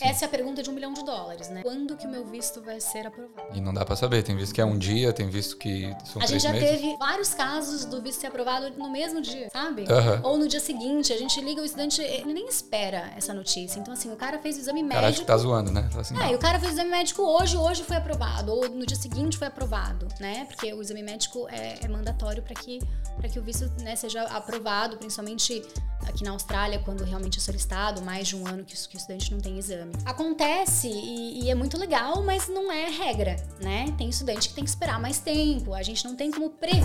Essa é a pergunta de um milhão de dólares, né? Quando que o meu visto vai ser aprovado? E não dá pra saber, tem visto que é um dia, tem visto que são A gente já meses. teve vários casos do visto ser aprovado no mesmo dia, sabe? Ou no dia seguinte, a gente liga o estudante, ele nem espera essa notícia. Então, assim, o cara fez o exame O cara acha médico. que tá zoando, né? Assim, É, e o cara fez o exame médico hoje, hoje foi aprovado, ou no dia seguinte foi aprovado, né? Porque o exame médico é, é mandatório para que, pra que o visto né, seja aprovado, principalmente aqui na Austrália, quando realmente é solicitado, mais de um ano que, o- que o estudante não tem exame. Acontece e, e é muito legal, mas não é regra, né? Tem estudante que tem que esperar mais tempo, a gente não tem como prever.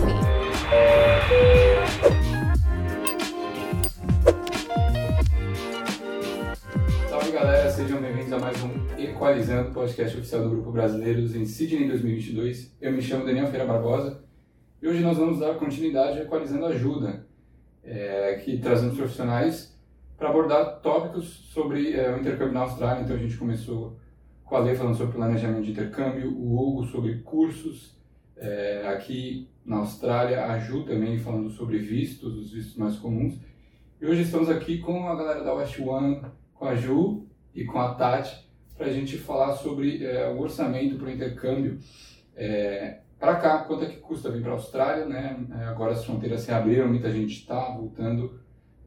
Salve galera, sejam bem-vindos a mais um Equalizando, podcast oficial do Grupo Brasileiros em Sydney 2022. Eu me chamo Daniel Feira Barbosa e hoje nós vamos dar continuidade a Equalizando Ajuda, é, que trazemos profissionais para abordar tópicos sobre é, o intercâmbio na Austrália. Então a gente começou com a Lê falando sobre planejamento de intercâmbio, o Hugo sobre cursos é, aqui na Austrália, a Ju também falando sobre vistos, os vistos mais comuns. E hoje estamos aqui com a galera da West One, com a Ju e com a Tati para a gente falar sobre é, o orçamento para o intercâmbio para cá, quanto é que custa vir para a Austrália, né? É, agora as fronteiras se abriram, muita gente está voltando,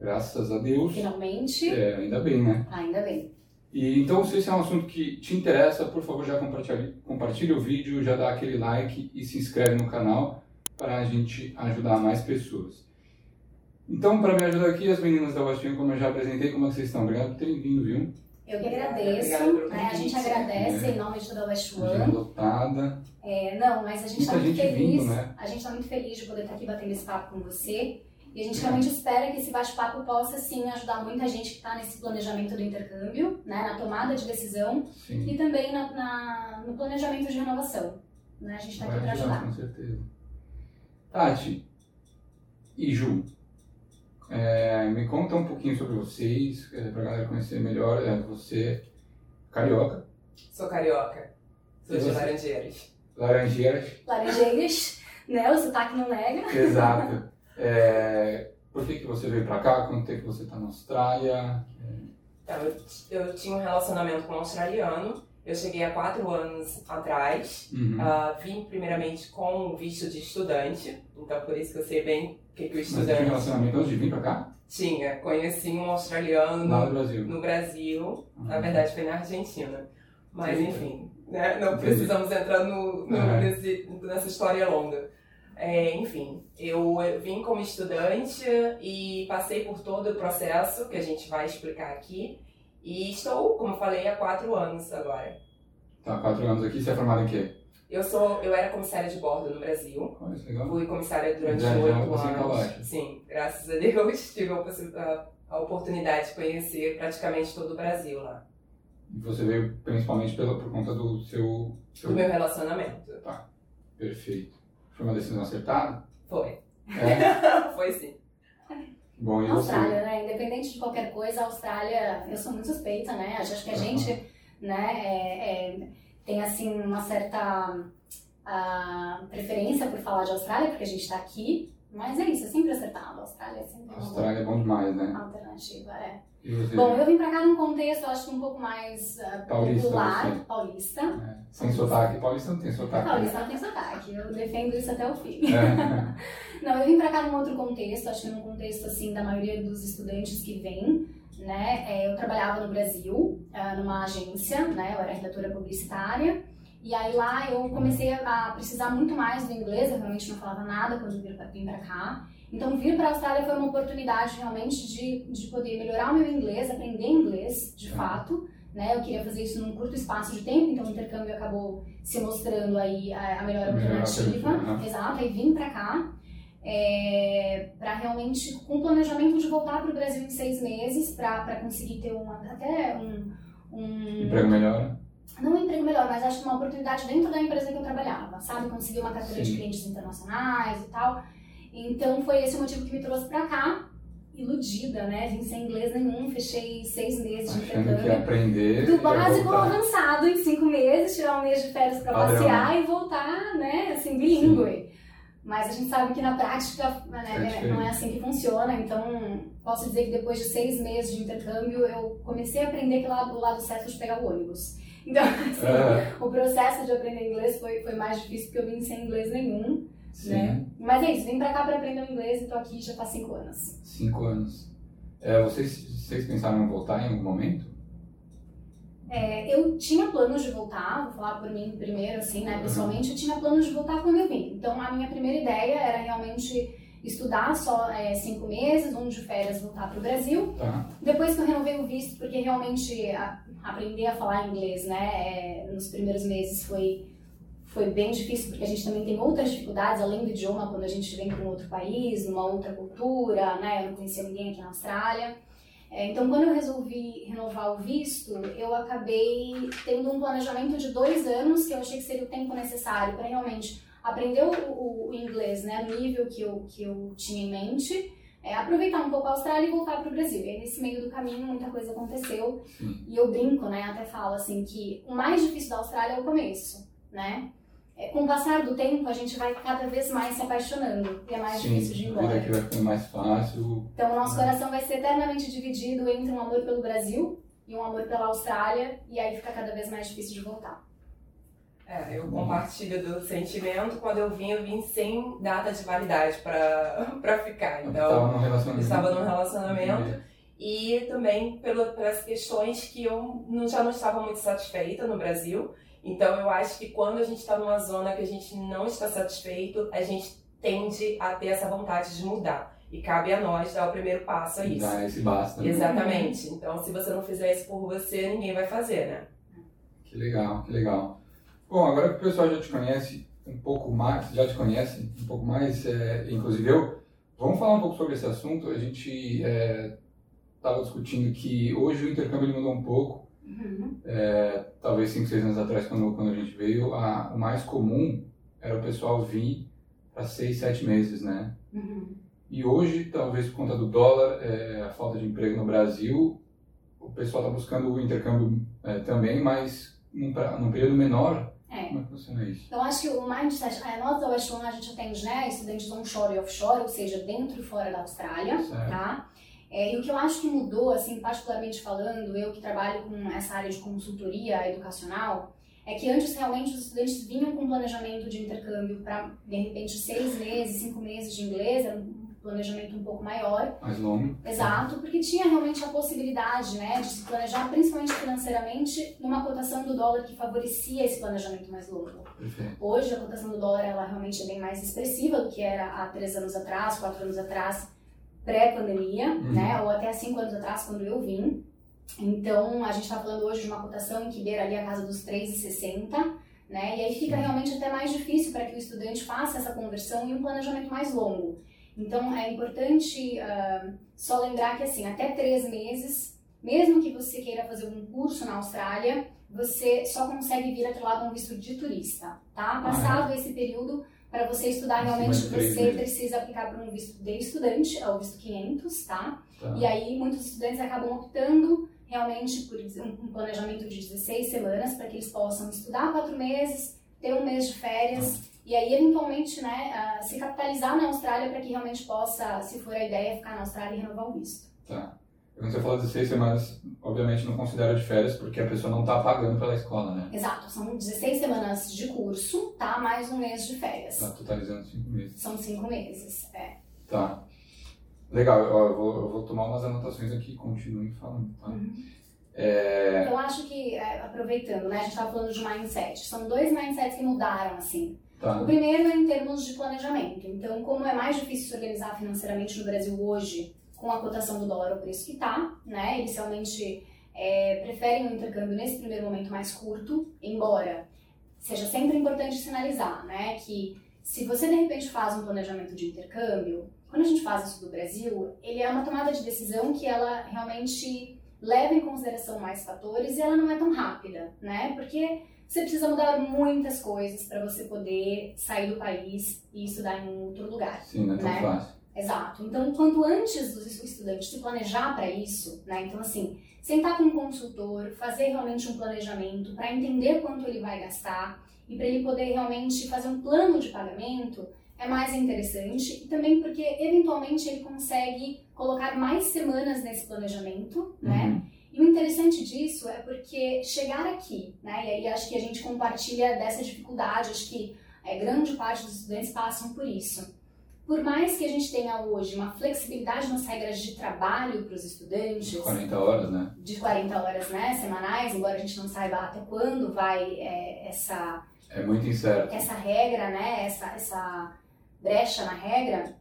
graças a Deus. Finalmente, É, ainda bem, né? ainda bem. E então, se esse é um assunto que te interessa, por favor, já compartilhe, compartilhe o vídeo, já dá aquele like e se inscreve no canal para a gente ajudar mais pessoas. Então, para me ajudar aqui, as meninas da Westinho, como eu já apresentei, como é que vocês estão? Obrigado por terem vindo, viu? Eu que agradeço, né? A gente agradece É. em nome de toda a West One. lotada. É, não, mas a gente está muito gente feliz. vindo, né? A gente está muito feliz de poder estar aqui batendo esse papo com você. E a gente realmente espera que esse bate-papo possa, sim, ajudar muita gente que está nesse planejamento do intercâmbio, né? Na tomada de decisão Sim. e também na, na- no planejamento de renovação. Né? A gente está aqui para ajudar, com certeza. Tati e Ju, é, me conta um pouquinho sobre vocês, para a galera conhecer melhor. É, você, carioca, Sou carioca. Sou E de você? Laranjeiras. laranjeiras, Laranjeiras, né? O sotaque não nega. exato. É, por que, que você veio para cá? Quanto tempo você está na Austrália? Então, eu, eu tinha um relacionamento com um australiano. Eu cheguei há quatro anos atrás. Uhum. Ah, vim primeiramente com o visto de estudante. Então, por isso que eu sei bem o que, que o Mas você tinha um estudante relacionamento antes de vir para cá? tinha. Conheci um australiano Lá no Brasil. no Brasil. Na Uhum. verdade, foi na Argentina. Mas, Sim. enfim, né? não Entendi. precisamos entrar no, no- nesse- nessa história longa. É, enfim, eu vim como estudante e passei por todo o processo que a gente vai explicar aqui. E estou, como falei, há quatro anos agora. Tá, quatro anos aqui. Você é formado em quê? Eu sou, eu era comissária de bordo no Brasil. Olha, legal. Fui comissária durante oito anos. Sim, graças a Deus tive a, a- oportunidade de conhecer praticamente todo o Brasil lá. E você veio principalmente pela, por conta do seu... seu... Do meu relacionamento. Perfeito. Foi uma decisão acertada? Foi. É. Foi sim. Bom, e você? Austrália, né? Independente de qualquer coisa, a Austrália, eu sou muito suspeita, né? Acho que a Uhum. gente, né, é- é, tem assim uma certa ah, preferência por falar de Austrália, porque a gente tá aqui. Mas é isso, é sempre acertado. A Austrália é sempre A Austrália é bom demais, né? alternativa, é. Bom, eu vim pra cá num contexto, acho que um pouco mais ah, Paulista, popular, você. paulista. É, Sem sotaque. Paulista não tem sotaque. Paulista não tem sotaque, eu defendo isso até o fim. É. Não, eu vim pra cá num outro contexto, acho que num contexto assim da maioria dos estudantes que vêm, né? É, eu trabalhava no Brasil, ah, numa agência, né? Eu era redatora publicitária. E aí lá eu comecei a precisar muito mais do inglês, eu realmente não falava nada quando vim pra cá. Então vir pra Austrália foi uma oportunidade realmente de, de poder melhorar o meu inglês, aprender inglês de fato. Né? Eu queria fazer isso num curto espaço de tempo, então o intercâmbio acabou se mostrando aí a, a melhor A alternativa. Exato, aí vim pra cá é, para realmente, com o planejamento de voltar para o Brasil em seis meses, para conseguir ter um, até um, um. Emprego melhor. Não um emprego melhor, mas acho que uma oportunidade dentro da empresa que eu trabalhava, sabe? Conseguir uma carteira Sim. de clientes internacionais e tal. Então foi esse o motivo que me trouxe pra cá, iludida, né? Vim sem inglês nenhum, fechei seis meses de Achando que intercâmbio. aprender. Do básico ao avançado em cinco meses, tirar um mês de férias pra Padrão. passear e voltar, né, assim, bilíngue. Mas a gente sabe que na prática né, é não é assim que funciona, então posso dizer que depois de seis meses de intercâmbio eu comecei a aprender que lá do lado certo de pegar o ônibus. Então, assim, é. o processo de aprender inglês foi, foi mais difícil porque eu vim sem inglês nenhum. Sim. Né? Mas é isso, vim pra cá pra aprender o inglês e tô aqui já faz cinco anos. Cinco anos. É, vocês, vocês pensaram em voltar em algum momento? É, eu tinha planos de voltar, vou falar por mim primeiro, assim, né, pessoalmente, eu tinha planos de voltar quando eu vim. Então, a minha primeira ideia era realmente estudar só é, cinco meses, um de férias, voltar para o Brasil. Tá. Depois que eu renovei o visto, porque realmente a, aprender a falar inglês, né, é, nos primeiros meses foi foi bem difícil porque a gente também tem outras dificuldades além do idioma quando a gente vem para um outro país, numa outra cultura, né? Eu não conhecia ninguém aqui na Austrália. É, então, quando eu resolvi renovar o visto, eu acabei tendo um planejamento de dois anos, que eu achei que seria o tempo necessário para realmente aprender o, o, inglês, né, no nível que eu, que eu tinha em mente, é, aproveitar um pouco a Austrália e voltar para o Brasil. E aí, nesse meio do caminho, muita coisa aconteceu. E eu brinco, né, até falo assim, que o mais difícil da Austrália é o começo, né? É, com o passar do tempo, a gente vai cada vez mais se apaixonando e é mais Sim, difícil de ir embora. Aqui vai ficando mais fácil. Então, o nosso coração vai ser eternamente dividido entre um amor pelo Brasil e um amor pela Austrália, e aí fica cada vez mais difícil de voltar. É, eu compartilho do sentimento. Quando eu vim, eu vim sem data de validade para ficar. Então, estava num relacionamento. Estava num relacionamento. E também pelas questões que eu não, já não estava muito satisfeita no Brasil. Então eu acho que quando a gente está numa zona que a gente não está satisfeito, a gente tende a ter essa vontade de mudar. E cabe a nós dar o primeiro passo a isso. Dar esse basta. Né? Exatamente. Então se você não fizer isso por você, ninguém vai fazer, né? Que legal, que legal. Bom, agora que o pessoal já te conhece um pouco mais, já te conhece um pouco mais, é, inclusive eu, vamos falar um pouco sobre esse assunto. A gente estava é, discutindo que hoje o intercâmbio mudou um pouco Uhum. É, talvez 5, 6 anos atrás, quando, quando a gente veio, a, o mais comum era o pessoal vir para 6, 7 meses, né? Uhum. E hoje, talvez por conta do dólar, é, a falta de emprego no Brasil, o pessoal está buscando o intercâmbio é, também, mas num, num período menor. É. Como é que funciona isso? Eu acho que o mindset, a nós da West One, a gente atende né, estudantes onshore e offshore, ou seja, dentro e fora da Austrália, certo. tá? É, e o que eu acho que mudou, assim, particularmente falando, eu que trabalho com essa área de consultoria educacional, é que antes realmente os estudantes vinham com planejamento de intercâmbio para, de repente, seis meses, cinco meses de inglês, era um planejamento um pouco maior. Mais longo. Exato, porque tinha realmente a possibilidade, né, de se planejar, principalmente financeiramente, numa cotação do dólar que favorecia esse planejamento mais longo. Perfeito. Hoje, a cotação do dólar, ela realmente é bem mais expressiva do que era há três anos atrás, quatro anos atrás, pré-pandemia, uhum. né? Ou até cinco anos atrás, quando eu vim. Então, a gente está falando hoje de uma cotação que beira ali a casa dos 3,60, né? E aí fica realmente até mais difícil para que o estudante faça essa conversão e um planejamento mais longo. Então, é importante uh, só lembrar que, assim, até três meses, mesmo que você queira fazer um curso na Austrália, você só consegue vir atrelado a um visto de turista, tá? Passado ah, é. esse período, para você estudar realmente você precisa aplicar para um visto de estudante, é o visto 500, tá? tá? E aí muitos estudantes acabam optando realmente por um planejamento de 16 semanas para que eles possam estudar quatro meses, ter um mês de férias tá. E aí eventualmente, né, se capitalizar na Austrália para que realmente possa, se for a ideia, ficar na Austrália e renovar o visto. Tá. Quando você fala 16 semanas, obviamente não considera de férias porque a pessoa não está pagando pela escola, né? Exato, são 16 semanas de curso, tá? Mais um mês de férias. Tá totalizando 5 meses. São 5 meses, é. Tá. Legal, eu vou, eu vou tomar umas anotações aqui e continue falando, tá? Uhum. É... Eu acho que, é, aproveitando, né, a gente estava falando de mindset, são dois mindsets que mudaram, assim. Tá. O primeiro é em termos de planejamento. Então, como é mais difícil se organizar financeiramente no Brasil hoje, com a cotação do dólar ao preço que está, né? Inicialmente é, preferem o intercâmbio nesse primeiro momento mais curto, embora seja sempre importante sinalizar, né, que se você de repente faz um planejamento de intercâmbio, quando a gente faz isso do Brasil, ele é uma tomada de decisão que ela realmente leva em consideração mais fatores e ela não é tão rápida, né? Porque você precisa mudar muitas coisas para você poder sair do país e estudar em outro lugar. Sim, não é tão né? fácil. Exato. Então, quanto antes do estudante se planejar para isso, né? Então, assim, sentar com um consultor, fazer realmente um planejamento para entender quanto ele vai gastar e para ele poder realmente fazer um plano de pagamento, é é mais interessante e também porque eventualmente ele consegue colocar mais semanas nesse planejamento, né? E o interessante disso é porque chegar aqui, né? E aí acho que a gente compartilha dessa dificuldade, acho que é, grande parte dos estudantes passam por isso. Por mais que a gente tenha hoje uma flexibilidade nas regras de trabalho para os estudantes, 40 horas, né? de 40 horas né, semanais, embora a gente não saiba até quando vai é, essa, É muito incerto. essa regra, né, essa, essa brecha na regra,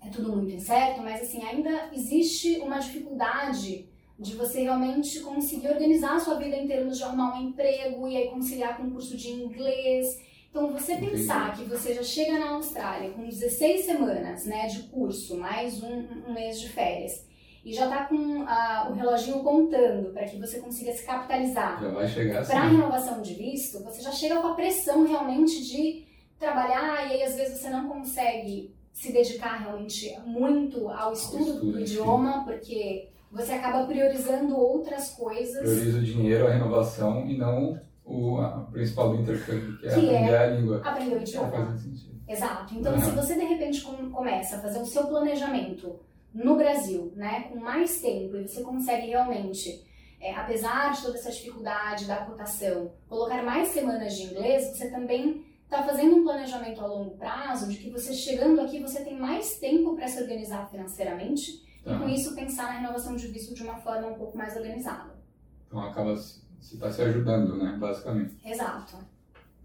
é tudo muito incerto, mas assim, ainda existe uma dificuldade de você realmente conseguir organizar a sua vida em termos de arrumar um emprego e aí conciliar com um curso de inglês. Então, você Entendi. pensar que você já chega na Austrália com 16 semanas né, de curso, mais um, um mês de férias, e já tá com ah, o reloginho contando para que você consiga se capitalizar Já vai chegar assim. para a renovação de visto, você já chega com a pressão realmente de trabalhar e aí às vezes você não consegue se dedicar realmente muito ao estudo estudo do idioma, porque você acaba priorizando outras coisas. Prioriza o dinheiro, a renovação e não o a principal do intercâmbio, que é Que é aprender a língua. Aprender o Não idioma. Exato. Então, Uhum. se você de repente com- começa a fazer o seu planejamento no Brasil, né, com mais tempo, e você consegue realmente, é, apesar de toda essa dificuldade da cotação, colocar mais semanas de inglês, você também está fazendo um planejamento a longo prazo de que você chegando aqui você tem mais tempo para se organizar financeiramente e Tá. com isso pensar na renovação de visto de uma forma um pouco mais organizada. Então acaba se está se ajudando, né? Basicamente. Exato.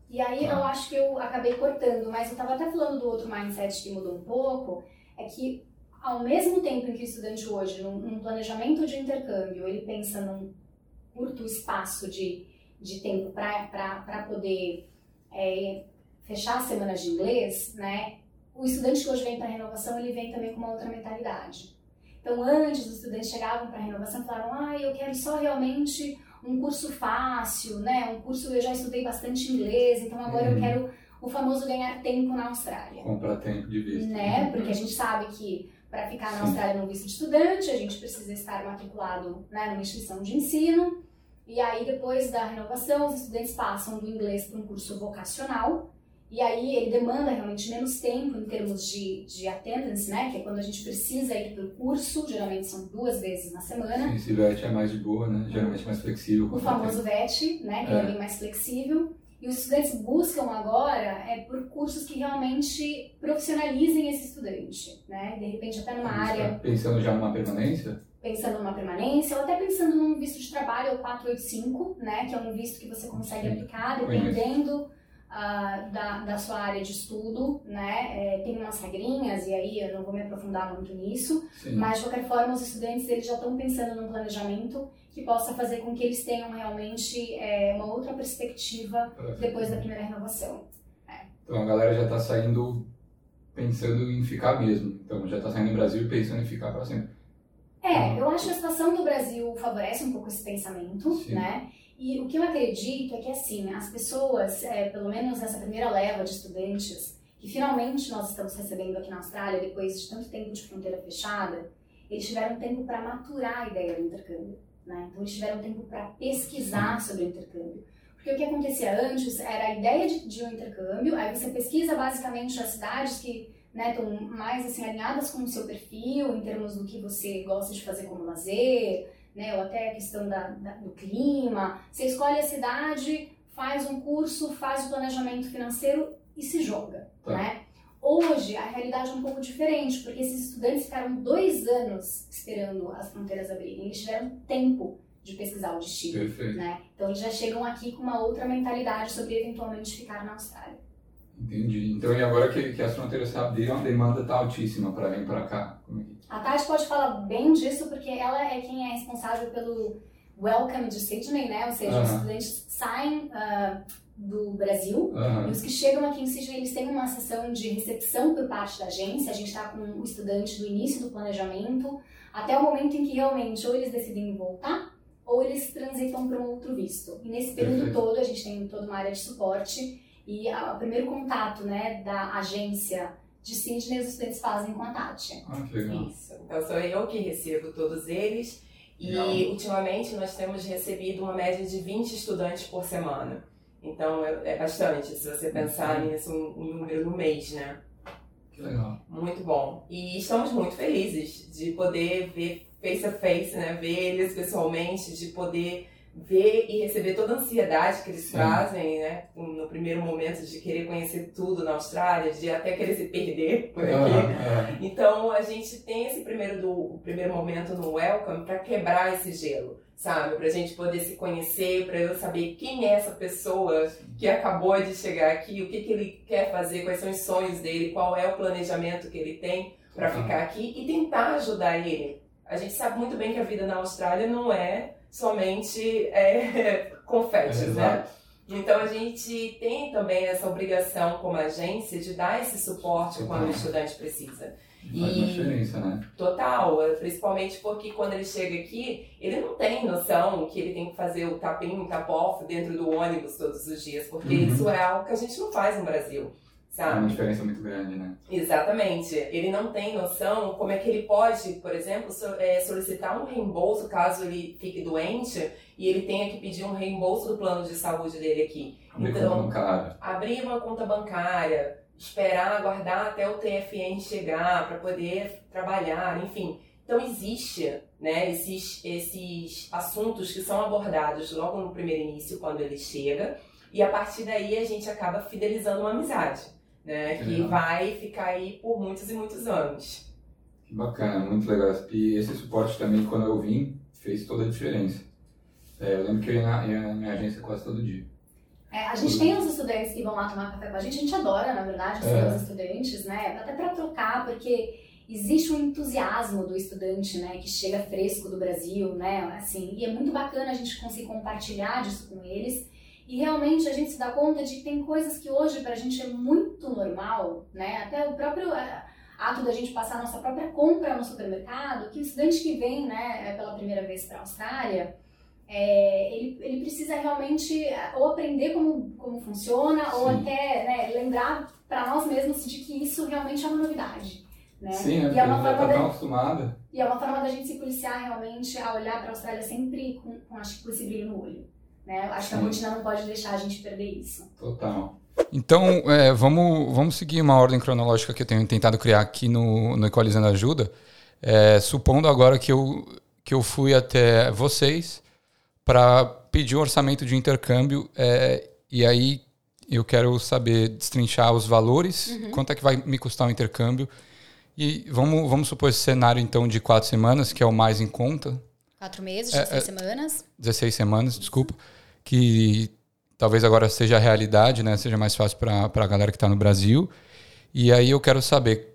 E aí Tá. eu acho que eu acabei cortando, mas eu tava até falando do outro mindset que mudou um pouco, é que ao mesmo tempo em que o estudante hoje, num, num planejamento de intercâmbio, ele pensa num curto espaço de, de tempo para poder é, fechar as semanas de inglês, né? O estudante que hoje vem para renovação, ele vem também com uma outra mentalidade. Então, antes os estudantes chegavam para renovação e falavam: "Ah, eu quero só realmente um curso fácil, né? Um curso eu já estudei bastante inglês, então agora eu Uhum. quero o famoso ganhar tempo na Austrália, Comprar tempo de visto. né? Porque a gente sabe que para ficar na. Austrália no visto de estudante, a gente precisa estar matriculado, né, numa instituição de ensino. E aí depois da renovação, os estudantes passam do inglês para um curso vocacional. E aí ele demanda realmente menos tempo em termos de, de attendance, né? Que é quando a gente precisa ir para o curso, geralmente são duas vezes na semana. Sim, esse VET é mais de boa, né? Geralmente mais flexível. o famoso VET, né, que é. É. bem mais flexível. E os estudantes buscam agora é por cursos que realmente profissionalizem esse estudante, né? De repente até numa área tá pensando já numa permanência? pensando numa permanência ou até pensando num visto de trabalho, o 485, né, que é um visto que você consegue Sim, aplicar dependendo ah, da, da sua área de estudo, né? É, tem umas regrinhas e aí eu não vou me aprofundar muito nisso, Sim. mas de qualquer forma os estudantes eles já estão pensando num planejamento que possa fazer com que eles tenham realmente é, uma outra perspectiva depois da primeira renovação. Então a galera já está saindo pensando em ficar mesmo. Então já está saindo do Brasil pensando em ficar para sempre. É, eu acho que a situação do Brasil favorece um pouco esse pensamento, Sim. né? E o que eu acredito é que, assim, as pessoas, é, pelo menos nessa primeira leva de estudantes, que finalmente nós estamos recebendo aqui na Austrália, depois de tanto tempo de fronteira fechada, eles tiveram tempo para maturar a ideia do intercâmbio, né? Então, eles tiveram tempo para pesquisar sobre o intercâmbio. Porque o que acontecia antes era a ideia de, de um intercâmbio, aí você pesquisa basicamente as cidades que né, estão mais assim alinhadas com o seu perfil em termos do que você gosta de fazer como lazer, né, ou até a questão da, da- do clima. Você escolhe a cidade, faz um curso, faz o planejamento financeiro e se joga, Tá. né? Hoje a realidade é um pouco diferente, porque esses estudantes ficaram dois anos esperando as fronteiras abrirem. Eles tiveram tempo de pesquisar o destino Perfeito. né? Então eles já chegam aqui com uma outra mentalidade sobre eventualmente ficar na Austrália. Entendi. Então e agora que, que as fronteiras se abriram, a demanda está altíssima para vir para cá. É que- A Tati pode falar bem disso porque ela é quem é responsável pelo Welcome de Sydney, né? Ou seja, os Aham. estudantes saem ah, do Brasil e Aham. os que chegam aqui em Sydney, eles têm uma sessão de recepção por parte da agência. A gente está com o estudante do início do planejamento até o momento em que realmente ou eles decidem voltar ou eles transitam para um outro visto. E nesse período Perfeito. todo, a gente tem toda uma área de suporte e a- o primeiro contato né, da agência de Sydney, os estudantes fazem com a Tati. Ah, que legal. Isso. Então sou eu que recebo todos eles. E Legal. ultimamente nós temos recebido uma média de 20 estudantes por semana. Então é, é bastante, se você pensar nisso, um, um número no mês, né? Que legal. Muito bom. E estamos muito felizes de poder ver face a face, né? Ver eles pessoalmente, de poder ver e receber toda a ansiedade que eles Sim. trazem, né? No primeiro momento de querer conhecer tudo na Austrália, de até querer se perder por aqui. Ah, Então a gente tem esse primeiro do primeiro momento no welcome para quebrar esse gelo, sabe? Pra gente poder se conhecer, para eu saber quem é essa pessoa que acabou de chegar aqui, o que, que ele quer fazer, quais são os sonhos dele, qual é o planejamento que ele tem para ficar aqui e tentar ajudar ele. A gente sabe muito bem que a vida na Austrália não é somente é, confetes, é, né? exato. Então a gente tem também essa obrigação como agência de dar esse suporte quando o estudante precisa. Faz uma E- diferença, né? Total, principalmente porque quando ele chega aqui, ele não tem noção que ele tem que fazer o tapinho, o tap-off dentro do ônibus todos os dias, porque Uhum. isso é algo que a gente não faz no Brasil, É uma sabe? diferença muito grande, né? Exatamente. Ele não tem noção como é que ele pode, por exemplo, é, solicitar um reembolso caso ele fique doente e ele tenha que pedir um reembolso do plano de saúde dele aqui. Abrir Então- conta bancária. abrir uma conta bancária, esperar, aguardar até o TFN chegar para poder trabalhar, enfim. Então existe, né, esses, esses assuntos que são abordados logo no primeiro início, quando ele chega, e a partir daí a gente acaba fidelizando uma amizade, né, Que que vai ficar aí por muitos e muitos anos. Que bacana, muito legal. E esse suporte também, quando eu vim, fez toda a diferença. É, eu lembro que eu ia na, ia na minha agência quase todo dia. É, a gente tem os estudantes que vão lá tomar café com a gente, a gente adora, na verdade, É. os estudantes, né? Até para trocar, porque existe um entusiasmo do estudante, né? Que chega fresco do Brasil, né? Assim, e é muito bacana a gente conseguir compartilhar disso com eles. E realmente a gente se dá conta de que tem coisas que hoje pra gente é muito normal, né? Até o próprio ah, ato da gente passar a nossa própria compra no supermercado, que o estudante que vem, né, pela primeira vez para a Austrália, é, ele, ele precisa realmente é, ou aprender como, como funciona, ou Sim. até né, lembrar para nós mesmos de que isso realmente é uma novidade. Né? Sim, né? E, é ele uma forma tá da, acostumada. e é uma forma da gente se policiar realmente a olhar para a Austrália sempre com, com, acho com esse brilho no olho. Né? Acho que a Sim. rotina não pode deixar a gente perder isso. Total. Então, é, vamos, vamos seguir uma ordem cronológica que eu tenho tentado criar aqui no, no Equalizando Ajuda. É, supondo agora que eu, que eu fui até vocês para pedir um orçamento de intercâmbio é, e aí eu quero saber destrinchar os valores, quanto é que vai me custar o intercâmbio. E vamos, vamos supor esse cenário então de quatro semanas, que é o mais em conta, Quatro meses, É, 16 é- semanas. 16 semanas, desculpa, que talvez agora seja a realidade, né? Seja mais fácil para a galera que está no Brasil. E aí eu quero saber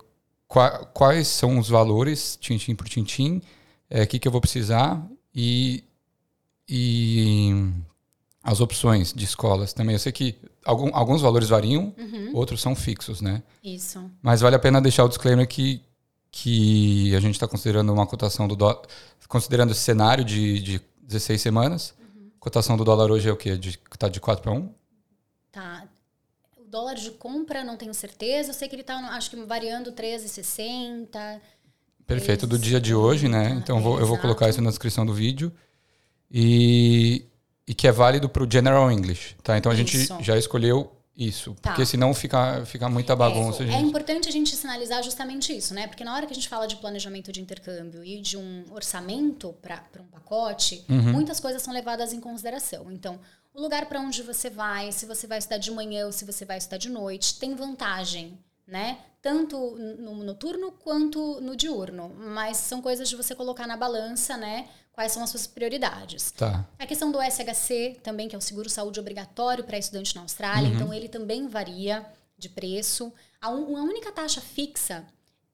qua- quais são os valores, tintim por tintim, o que, que eu vou precisar e, e as opções de escolas também. Eu sei que algum, alguns valores variam, Uhum, outros são fixos, né? isso. Mas vale a pena deixar o disclaimer que, que a gente está considerando uma cotação do dólar, considerando esse cenário de, de 16 semanas. Cotação do dólar hoje é o quê? De, tá de 4 para 1? Tá. O dólar de compra, não tenho certeza. Eu sei que ele tá, acho que variando 13,60. Perfeito, do dia de hoje, né? Então vou- eu vou colocar isso na descrição do vídeo. E, e que é válido para o General English, tá? Então a gente Isso. já escolheu isso. Tá. Porque senão fica, fica muita bagunça. É gente. importante a gente sinalizar justamente isso, né? Porque na hora que a gente fala de planejamento de intercâmbio e de um orçamento para um pacote, Uhum. muitas coisas são levadas em consideração. Então, o lugar para onde você vai, se você vai estudar de manhã ou se você vai estudar de noite, tem vantagem, né? Tanto no noturno quanto no diurno. Mas são coisas de você colocar na balança, né? Quais são as suas prioridades. Tá. A questão do SHC também, que é o seguro saúde obrigatório para estudante na Austrália, Uhum. então ele também varia de preço. A, un- a única taxa fixa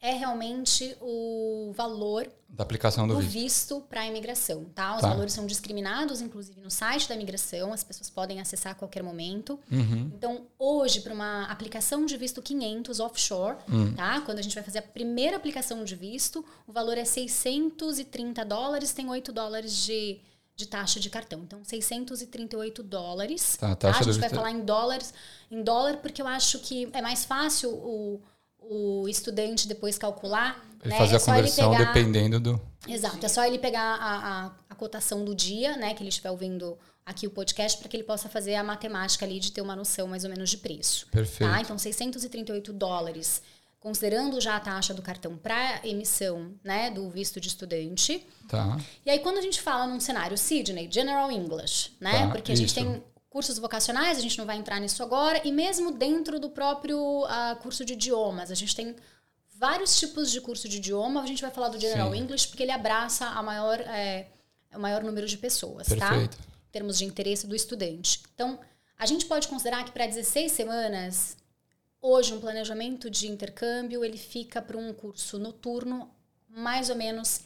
é realmente o valor Da aplicação do do visto. visto para a imigração, tá? Os Tá. valores são discriminados, inclusive no site da imigração, as pessoas podem acessar a qualquer momento. Uhum. Então, hoje, para uma aplicação de visto 500 offshore, Hum. tá? Quando a gente vai fazer a primeira aplicação de visto, o valor é 630 dólares, tem 8 dólares de, de taxa de cartão. Então, 638 dólares. Tá, a Tá? A gente vai visto- falar em dólares, em dólar, porque eu acho que é mais fácil o, o estudante depois calcular. Ele né? fazer É a conversão pegar- dependendo do. Exato, é só ele pegar a, a, a cotação do dia, né, que ele estiver ouvindo aqui o podcast, para que ele possa fazer a matemática ali de ter uma noção mais ou menos de preço. Perfeito. Tá? Então, 638 dólares considerando já a taxa do cartão para emissão né, do visto de estudante. Tá. E aí, quando a gente fala num cenário Sydney, General English, né? Tá, Porque a gente isso. tem cursos vocacionais, a gente não vai entrar nisso agora, e mesmo dentro do próprio ah, curso de idiomas, a gente tem vários tipos de curso de idioma. A gente vai falar do General Sim. English porque ele abraça a maior, é, o maior número de pessoas, tá? Perfeito. Em termos de interesse do estudante. Então, a gente pode considerar que para 16 semanas, hoje, um planejamento de intercâmbio, ele fica para um curso noturno, mais ou menos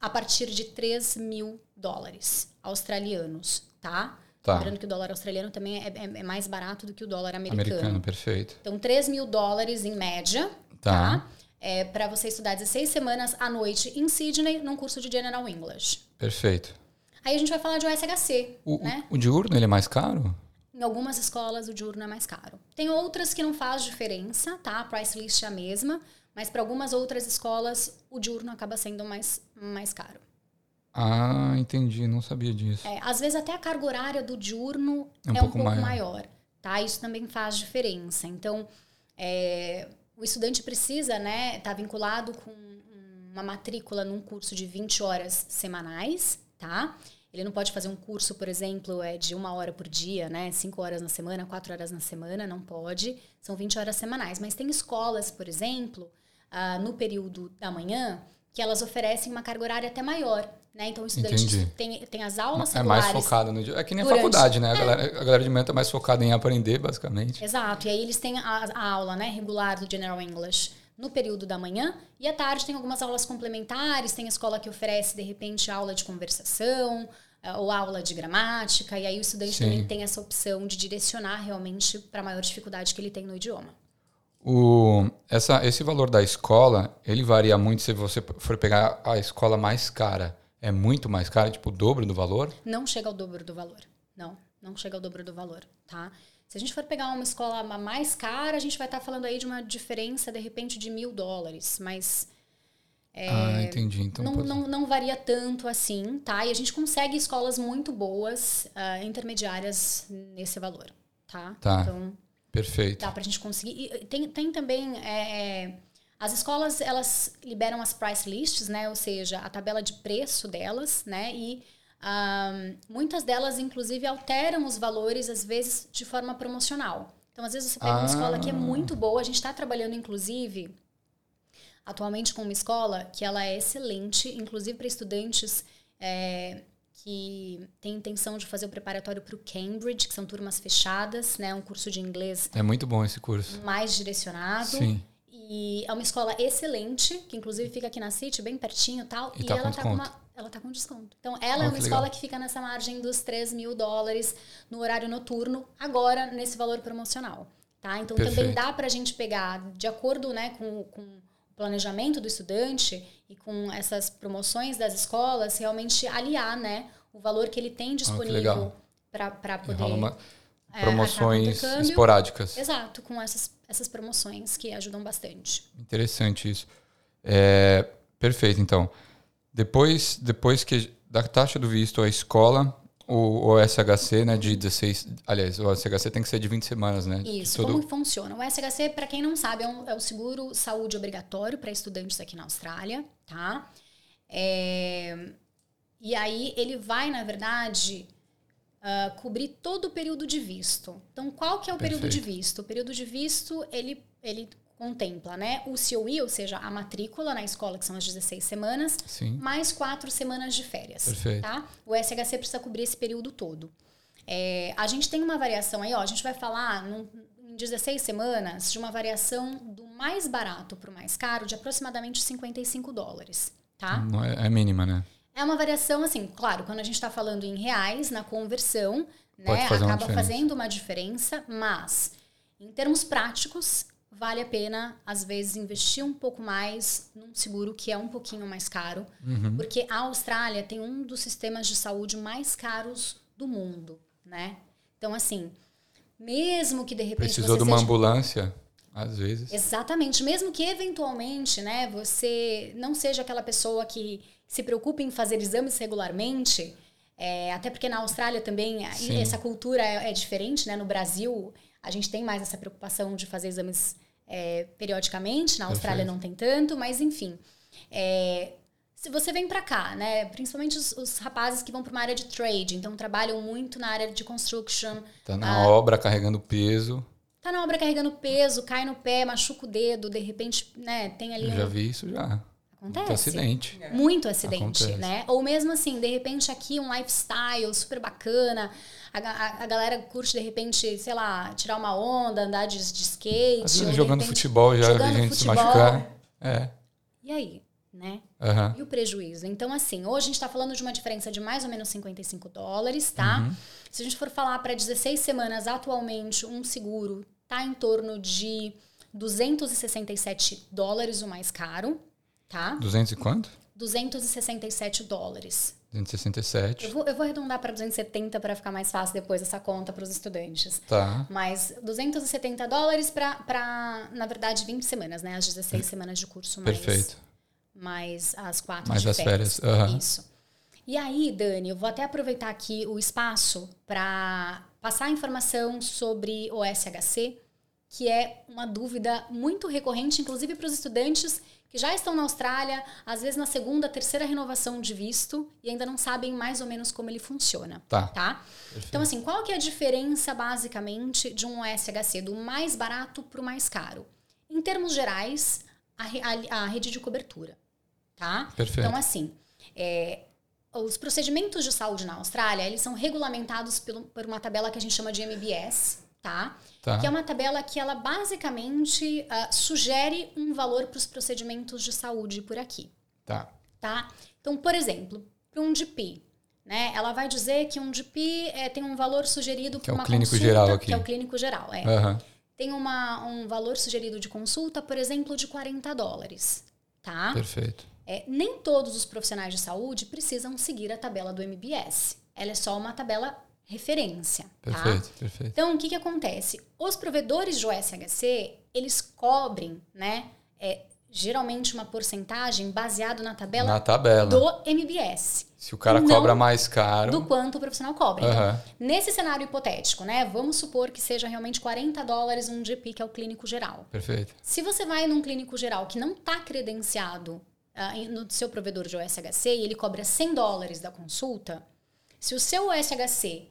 a partir de 3 mil dólares australianos, tá? Tá. Lembrando que o dólar australiano também é, é- é mais barato do que o dólar americano. Americano, perfeito. Então, 3 mil dólares em média, Tá. tá? É, para você estudar 16 semanas à noite em Sydney, num curso de General English. Perfeito. Aí a gente vai falar de USHC, O, né? o, o diurno, ele é mais caro? Em algumas escolas o diurno é mais caro. Tem outras que não faz diferença, tá? A price list é a mesma, mas para algumas outras escolas o diurno acaba sendo mais, mais caro. Ah, entendi. Não sabia disso. É, às vezes até a carga horária do diurno É um é um pouco pouco maior. maior. tá? Isso também faz diferença. Então, é, o estudante precisa, né, estar vinculado com uma matrícula num curso de 20 horas semanais, tá? Ele não pode fazer um curso, por exemplo, é de uma hora por dia, né? Cinco horas na semana, quatro horas na semana, não pode. São 20 horas semanais. Mas tem escolas, por exemplo, ah, no período da manhã, que elas oferecem uma carga horária até maior. Né? Então, o estudante tem, tem as aulas É mais focado no dia. É que nem a durante- faculdade, né? A, galera, a galera de manhã tá mais focada em aprender, basicamente. Exato, e aí eles têm a, a aula né, regular do General English no período da manhã e à tarde tem algumas aulas complementares, tem escola que oferece de repente aula de conversação eh, ou aula de gramática, e aí o estudante Sim. também tem essa opção de direcionar realmente para a maior dificuldade que ele tem no idioma. O, essa, esse valor da escola, ele varia muito se você for pegar a escola mais cara. É muito mais cara, tipo o dobro do valor? Não chega ao dobro do valor. Não, não chega ao dobro do valor, tá? Se a gente for pegar uma escola ma- mais cara, a gente vai estar falando aí de uma diferença, de repente, de mil dólares. Mas ah, entendi. Então, não, pode- não, não varia tanto assim, tá? E a gente consegue escolas muito boas, ah, intermediárias nesse valor, tá? Tá. Então, perfeito. dá pra gente conseguir. E tem, tem também... é, é, as escolas, elas liberam as price lists, né? Ou seja, a tabela de preço delas, né? E ah, muitas delas, inclusive, alteram os valores, às vezes, de forma promocional. Então, às vezes, você pega Ah. uma escola que é muito boa. A gente está trabalhando, inclusive, atualmente com uma escola que ela é excelente, inclusive para estudantes é, que têm intenção de fazer o preparatório para o Cambridge, que são turmas fechadas, né? Um curso de inglês É muito bom esse curso. mais direcionado. Sim. E é uma escola excelente, que inclusive fica aqui na City, bem pertinho e tal. E tá ela tá com desconto. uma. Ela tá com desconto. Então, ela Ah, é que uma escola legal. que fica nessa margem dos 3 mil dólares no horário noturno, agora nesse valor promocional. Tá? Então, também Perfeito. dá pra gente pegar, de acordo né, com, com o planejamento do estudante e com essas promoções das escolas, realmente aliar né, o valor que ele tem disponível legal. para poder. uma- é, promoções esporádicas. Exato, com essas, essas promoções que ajudam bastante. Interessante isso. É, perfeito, então. Depois, depois que da taxa do visto à escola, o, o SHC, né, de 16... Aliás, o SHC tem que ser de 20 semanas, né? Isso, todo- como funciona? O SHC, para quem não sabe, é, um- é o seguro saúde obrigatório para estudantes aqui na Austrália, tá? É, e aí ele vai, na verdade, ah, cobrir todo o período de visto. Então, qual que é o período de Perfeito. visto? O período de visto, ele, ele contempla, né, o COE, ou seja, a matrícula na escola, que são as 16 semanas, Sim, mais quatro semanas de férias. Perfeito. Tá? O SHC precisa cobrir esse período todo. É, a gente tem uma variação aí, ó, a gente vai falar num- em 16 semanas de uma variação do mais barato para o mais caro de aproximadamente 55 dólares. Tá? é, é mínima, né? É uma variação, assim, claro, quando a gente está falando em reais, na conversão, né, acaba fazendo uma diferença, mas em termos práticos, vale a pena, às vezes, investir um pouco mais num seguro que é um pouquinho mais caro, Uhum. porque a Austrália tem um dos sistemas de saúde mais caros do mundo, né? Então, assim, mesmo que de repente Precisou de uma seja- ambulância, às vezes. Exatamente, mesmo que eventualmente, né, você não seja aquela pessoa que se preocupa em fazer exames regularmente, é, até porque na Austrália também a- Sim. essa cultura é, é diferente, né? No Brasil a gente tem mais essa preocupação de fazer exames é, periodicamente, na Austrália Perfeito. não tem tanto, mas enfim. É, se você vem para cá, né, principalmente os, os rapazes que vão para uma área de trade, então trabalham muito na área de construction, Tá na obra carregando peso. tá na obra carregando peso, cai no pé, machuca o dedo, de repente, né, tem ali Eu um já vi isso já. Muito acontece. acidente. É. Muito acidente, Acontece. né? Ou mesmo assim, de repente aqui um lifestyle super bacana, a, a, a galera curte de repente, sei lá, tirar uma onda, andar de, de skate. Às vezes jogando repente- futebol já jogando vi gente se futebol. machucar. É. E aí, né? Aham. E o prejuízo? Então, assim, hoje a gente está falando de uma diferença de mais ou menos 55 dólares, tá? Uhum. Se a gente for falar para 16 semanas, atualmente, um seguro tá em torno de 267 dólares o mais caro, tá? 200 e quanto? 267 dólares. 267. Eu vou, eu vou arredondar para 270 para ficar mais fácil depois essa conta para os estudantes. Tá. Mas 270 dólares para, na verdade, 20 semanas, né? As 16 semanas de curso mais, Perfeito. mais as quatro Mais de as férias, aham. Isso. E aí, Dani, eu vou até aproveitar aqui o espaço para passar a informação sobre o SHC, que é uma dúvida muito recorrente, inclusive para os estudantes que já estão na Austrália, às vezes na segunda, terceira renovação de visto e ainda não sabem mais ou menos como ele funciona, Tá. tá? Então, assim, qual que é a diferença, basicamente, de um SHC, do mais barato para o mais caro? Em termos gerais, a, a- a rede de cobertura, tá? Perfeito. Então, assim, é, os procedimentos de saúde na Austrália, eles são regulamentados pelo- por uma tabela que a gente chama de MBS, tá? Tá. Que é uma tabela que ela basicamente ah, sugere um valor para os procedimentos de saúde por aqui Tá. tá? Então, por exemplo, para um GP, né? Ela vai dizer que um GP é, tem um valor sugerido Que para é o uma clínico consulta, geral aqui. que é o clínico geral, é. Aham. Tem uma, um valor sugerido de consulta, por exemplo, de 40 dólares, tá? Perfeito. É, nem todos os profissionais de saúde precisam seguir a tabela do MBS. Ela é só uma tabela referência, tá? Perfeito. Perfeito. Então, o que, que acontece? Os provedores de OSHC, eles cobrem, né? é, geralmente uma porcentagem baseado na tabela Na tabela. do MBS, Se o cara cobra mais caro. do quanto o profissional cobra. Então, Aham. nesse cenário hipotético, né? Vamos supor que seja realmente 40 dólares um GP, que é o clínico geral. Perfeito. Se você vai num clínico geral que não está credenciado em- no seu provedor de OSHC e ele cobra 100 dólares da consulta, se o seu OSHC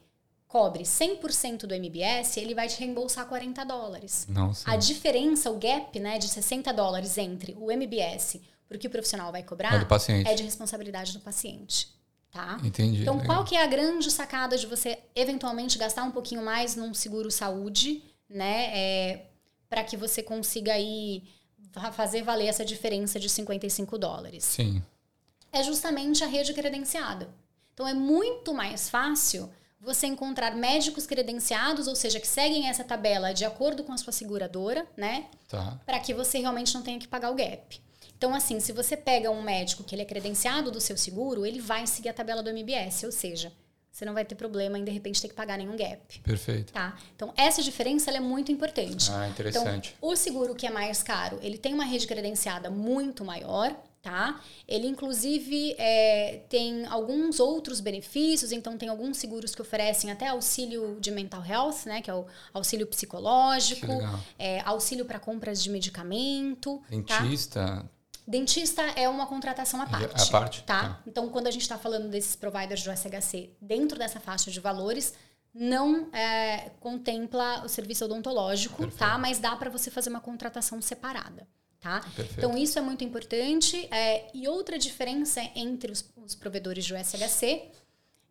cobre 100% do MBS, ele vai te reembolsar 40 dólares. Não, sim. A diferença, o gap né, de 60 dólares entre o MBS e o que o profissional vai cobrar É é de responsabilidade do paciente. Tá? Entendi. Então, legal. qual que é a grande sacada de você eventualmente gastar um pouquinho mais num seguro saúde, né? É, para que você consiga aí fa- fazer valer essa diferença de 55 dólares. Sim. É justamente a rede credenciada. Então, é muito mais fácil você encontrar médicos credenciados, ou seja, que seguem essa tabela de acordo com a sua seguradora, né? Tá. para que você realmente não tenha que pagar o gap. Então, assim, se você pega um médico que ele é credenciado do seu seguro, ele vai seguir a tabela do MBS, ou seja, você não vai ter problema em de repente ter que pagar nenhum gap, Perfeito. tá? Então, essa diferença é muito importante. Ah, interessante. Então, o seguro que é mais caro, ele tem uma rede credenciada muito maior, tá? Ele, inclusive, é, tem alguns outros benefícios, então tem alguns seguros que oferecem até auxílio de mental health, né? Que é o auxílio psicológico, é, auxílio para compras de medicamento, tá? Dentista. Dentista é uma contratação à parte. À parte, Tá? tá. Então, quando a gente está falando desses providers do SHC dentro dessa faixa de valores, não é, contempla o serviço odontológico, Perfeito. tá? Mas dá para você fazer uma contratação separada, tá? Então, isso é muito importante. é, e outra diferença entre os, os provedores do SHC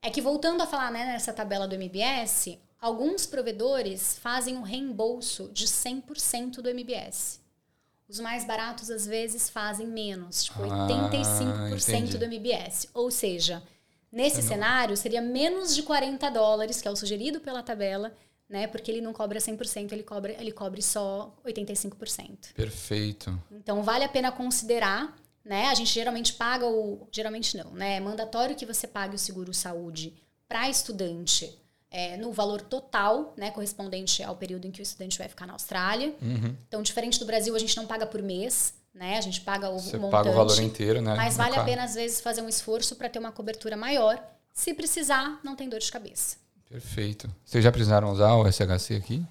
é que, voltando a falar né, nessa tabela do MBS, alguns provedores fazem um reembolso de 100% do MBS. Os mais baratos, às vezes, fazem menos, tipo Ah, 85% entendi. do MBS. Ou seja, nesse cenário, seria menos de 40 dólares, que é o sugerido pela tabela, né? Porque ele não cobra 100%, ele cobra, ele cobre só 85%. Perfeito. Então vale a pena considerar, né? A gente geralmente paga o, geralmente não, né? É mandatório que você pague o seguro saúde para estudante é, no valor total, né? Correspondente ao período em que o estudante vai ficar na Austrália. Uhum. Então diferente do Brasil, a gente não paga por mês, né? A gente paga o Você montante. paga o valor inteiro, né? Mas vale a pena às vezes fazer um esforço para ter uma cobertura maior. Se precisar, não tem dor de cabeça. Perfeito. Vocês já precisaram usar o SHC aqui?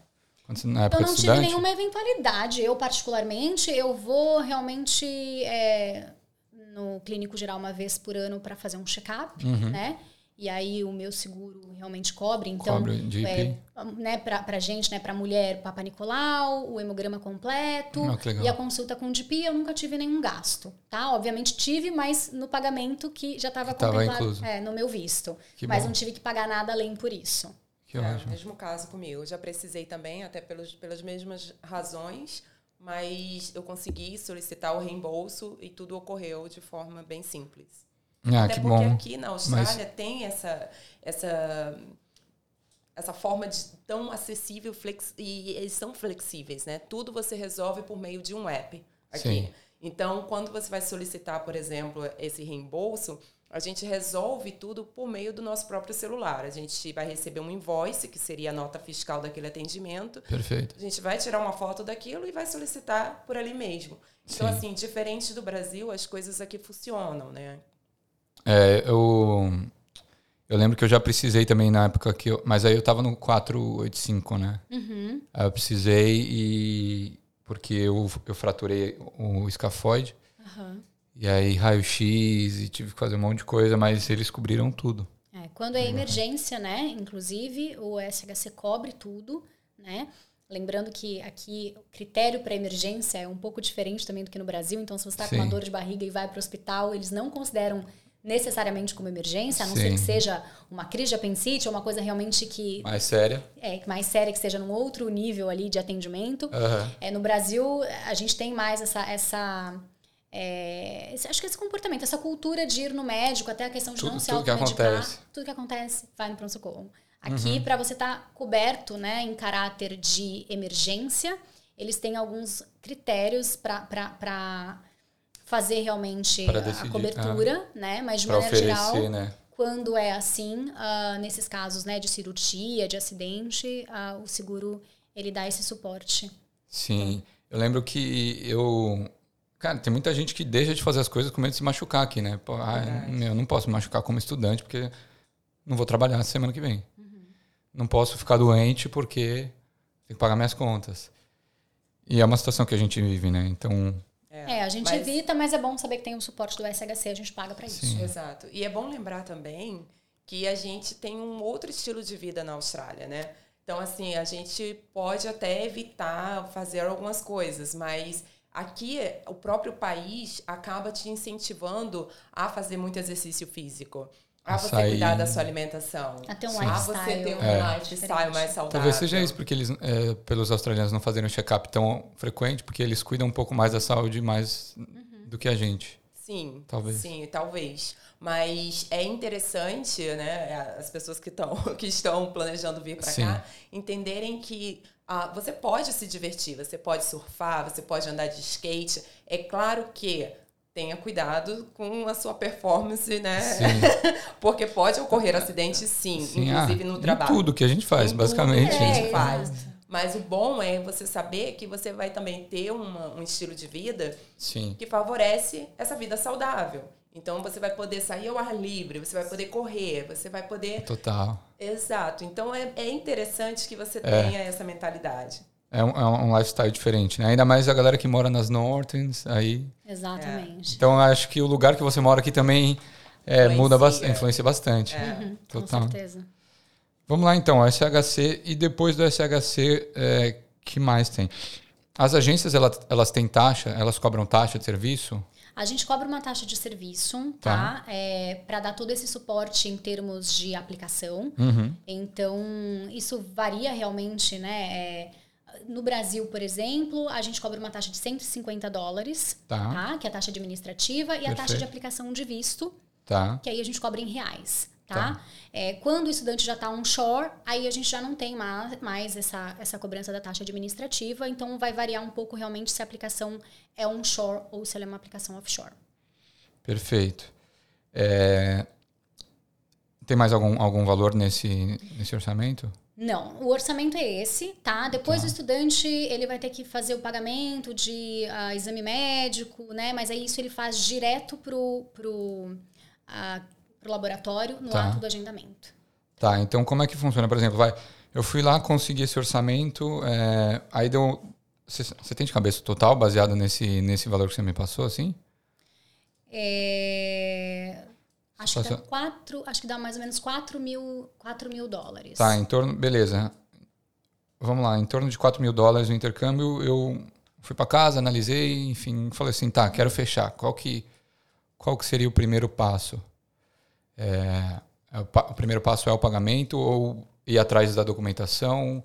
Na época Eu não tive nenhuma eventualidade. Eu, particularmente, eu vou realmente é, no clínico geral uma vez por ano para fazer um check-up, Uhum. né? E aí o meu seguro realmente cobre. Então, Cobre de é, né, pra, pra gente, né, pra mulher, Papa Nicolau, o hemograma completo Ah, que legal. e a consulta com o DP, eu nunca tive nenhum gasto, tá? Obviamente tive, mas no pagamento que já estava contemplado é, no meu visto. Que mas bom. não tive que pagar nada além por isso. Que É, ótimo. mesmo caso comigo. Eu já precisei também, até pelos, pelas mesmas razões, mas eu consegui solicitar o reembolso e tudo ocorreu de forma bem simples. Ah, Até que porque bom. aqui na Austrália tem essa, essa, essa forma de tão acessível flex, e eles são flexíveis, né? Tudo você resolve por meio de um app aqui. Sim. Então, quando você vai solicitar, por exemplo, esse reembolso, a gente resolve tudo por meio do nosso próprio celular. A gente vai receber um invoice, que seria a nota fiscal daquele atendimento. Perfeito. A gente vai tirar uma foto daquilo e vai solicitar por ali mesmo. Então, Sim. assim, diferente do Brasil, as coisas aqui funcionam, né? É, eu, eu lembro que eu já precisei também na época que eu. Mas aí eu tava no 485, né? Uhum. Aí eu precisei e. Porque eu, eu fraturei o escafoide. Aham. E aí raio-x e tive que fazer um monte de coisa, mas eles cobriram tudo. É, quando é emergência, né? Inclusive, o SHC cobre tudo, né? Lembrando que aqui o critério para emergência é um pouco diferente também do que no Brasil. Então, se você está com uma dor de barriga e vai para o hospital, eles não consideram necessariamente como emergência, a não Sim. ser que seja uma crise de apendicite ou uma coisa realmente que Mais séria. é mais séria, que esteja num outro nível ali de atendimento. Aham. É, no Brasil, a gente tem mais essa. essa é, acho que esse comportamento, essa cultura de ir no médico, até a questão de Tudo- não se tudo que acontece. Tudo que acontece, vai no pronto-socorro. Aqui, Uhum. para você estar coberto né, em caráter de emergência, eles têm alguns critérios para fazer realmente a cobertura, né? Mas de maneira oferecer, geral, né? quando é assim, ah, nesses casos né, de cirurgia, de acidente, ah, o seguro ele dá esse suporte. Sim. Eu lembro que eu. Cara, tem muita gente que deixa de fazer as coisas com medo de se machucar aqui, né? Pô, ah, eu não posso me machucar como estudante porque não vou trabalhar semana que vem. Não posso ficar doente porque tenho que pagar minhas contas. E é uma situação que a gente vive, né? Então, É, a gente mas- evita, mas é bom saber que tem o suporte do SHC, a gente paga para isso. Sim. Exato. E é bom lembrar também que a gente tem um outro estilo de vida na Austrália, né? Então, assim, a gente pode até evitar fazer algumas coisas, mas aqui o próprio país acaba te incentivando a fazer muito exercício físico. A A você sair. cuidar da sua alimentação. A ter um A você lifestyle. ter um É. lifestyle mais saudável. talvez seja isso, porque eles, é, pelos australianos não fazerem um check-up tão frequente, porque eles cuidam um pouco mais da saúde mais do que a gente. Sim, Talvez. Sim, talvez. Mas é interessante, né, as pessoas que, tão, que estão planejando vir para cá entenderem que ah, você pode se divertir, você pode surfar, você pode andar de skate. É claro que tenha cuidado com a sua performance, né? Sim. Porque pode ocorrer acidente, sim, Sim, inclusive ah, no em trabalho. tudo que a gente faz, Em tudo basicamente. que a gente É, faz. Mas o bom é você saber que você vai também ter uma- um estilo de vida Sim. que favorece essa vida saudável. Então você vai poder sair ao ar livre, você vai poder correr, você vai poder. Total. Exato. Então é, é interessante que você É. tenha essa mentalidade. É um, é um lifestyle diferente, né? Ainda mais a galera que mora nas Nortons, aí. Exatamente. Então acho que o lugar que você mora aqui também é, muda bastante, influencia bastante. É. Uhum, com Total. certeza. Vamos lá então, SHC e depois do SHC, é, que mais tem? As agências elas, elas têm taxa, elas cobram taxa de serviço? A gente cobra uma taxa de serviço, Tá. tá? É, para dar todo esse suporte em termos de aplicação. Uhum. Então, isso varia realmente, né? É, no Brasil, por exemplo, a gente cobra uma taxa de 150 dólares, Tá. tá? Que é a taxa administrativa, e a taxa Perfeito. de aplicação de visto, Tá. que aí a gente cobra em reais, tá? Tá. É, quando o estudante já está onshore, aí a gente já não tem mais, mais essa, essa cobrança da taxa administrativa, então vai variar um pouco realmente se a aplicação é onshore ou se ela é uma aplicação offshore. Perfeito. É, Tem mais algum, algum valor nesse, nesse orçamento? Não, o orçamento é esse, tá? Depois Tá. o estudante ele vai ter que fazer o pagamento de ah, exame médico, né? Mas aí isso ele faz direto pro, pro, ah, pro laboratório no Tá. ato do agendamento. Tá, então como é que funciona? Por exemplo, vai, Eu fui lá, consegui esse orçamento, é, aí deu. Você tem de cabeça total baseado nesse, nesse valor que você me passou, assim? É, acho, que dá quatro, acho que dá mais ou menos 4 mil, 4 mil dólares. Tá, em torno. Beleza. Vamos lá, em torno de 4 mil dólares o intercâmbio, eu fui para casa, analisei, enfim, falei assim, tá, quero fechar. Qual que, qual que seria o primeiro passo? É, é o primeiro passo é o pagamento ou ir atrás da documentação,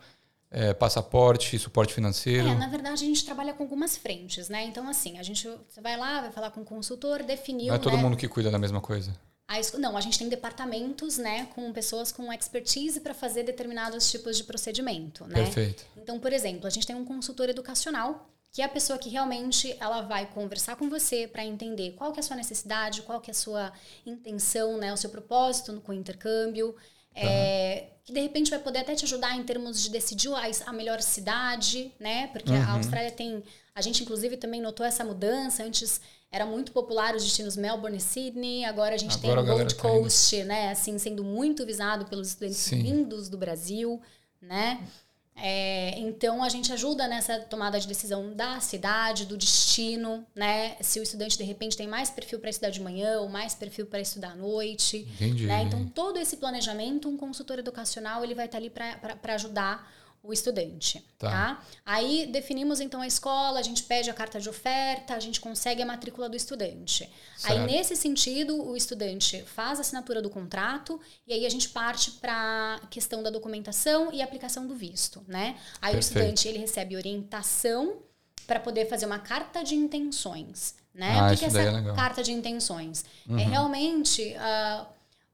é, passaporte, suporte financeiro? É, na verdade, a gente trabalha com algumas frentes, né? Então, assim, a gente você vai lá, vai falar com o consultor, definiu. Não é todo né? mundo que cuida da mesma coisa. A, não, a gente tem departamentos, né, com pessoas com expertise para fazer determinados tipos de procedimento, né? Perfeito. Então, por exemplo, a gente tem um consultor educacional que é a pessoa que realmente ela vai conversar com você para entender qual que é a sua necessidade, qual que é a sua intenção, né, o seu propósito com o intercâmbio, é, que de repente vai poder até te ajudar em termos de decidir a, a melhor cidade, né, porque uhum. a Austrália tem, a gente inclusive também notou essa mudança, antes era muito popular os destinos Melbourne e Sydney, agora a gente agora tem o Gold Coast, né, assim, sendo muito visado pelos estudantes Sim. vindos do Brasil, né, é, então a gente ajuda nessa tomada de decisão da cidade, do destino, né? Se o estudante de repente tem mais perfil para estudar de manhã ou mais perfil para estudar à noite. Entendi. Né? Então todo esse planejamento, um consultor educacional ele vai estar ali para ajudar o estudante, tá. tá. Aí definimos então a escola, a gente pede a carta de oferta, a gente consegue a matrícula do estudante. Certo. Aí nesse sentido, o estudante faz a assinatura do contrato e aí a gente parte para questão da documentação e aplicação do visto, né? Aí Perfeito. o estudante ele recebe orientação para poder fazer uma carta de intenções, né? Ah, o que, que é essa é carta de intenções? É uhum. É realmente uh,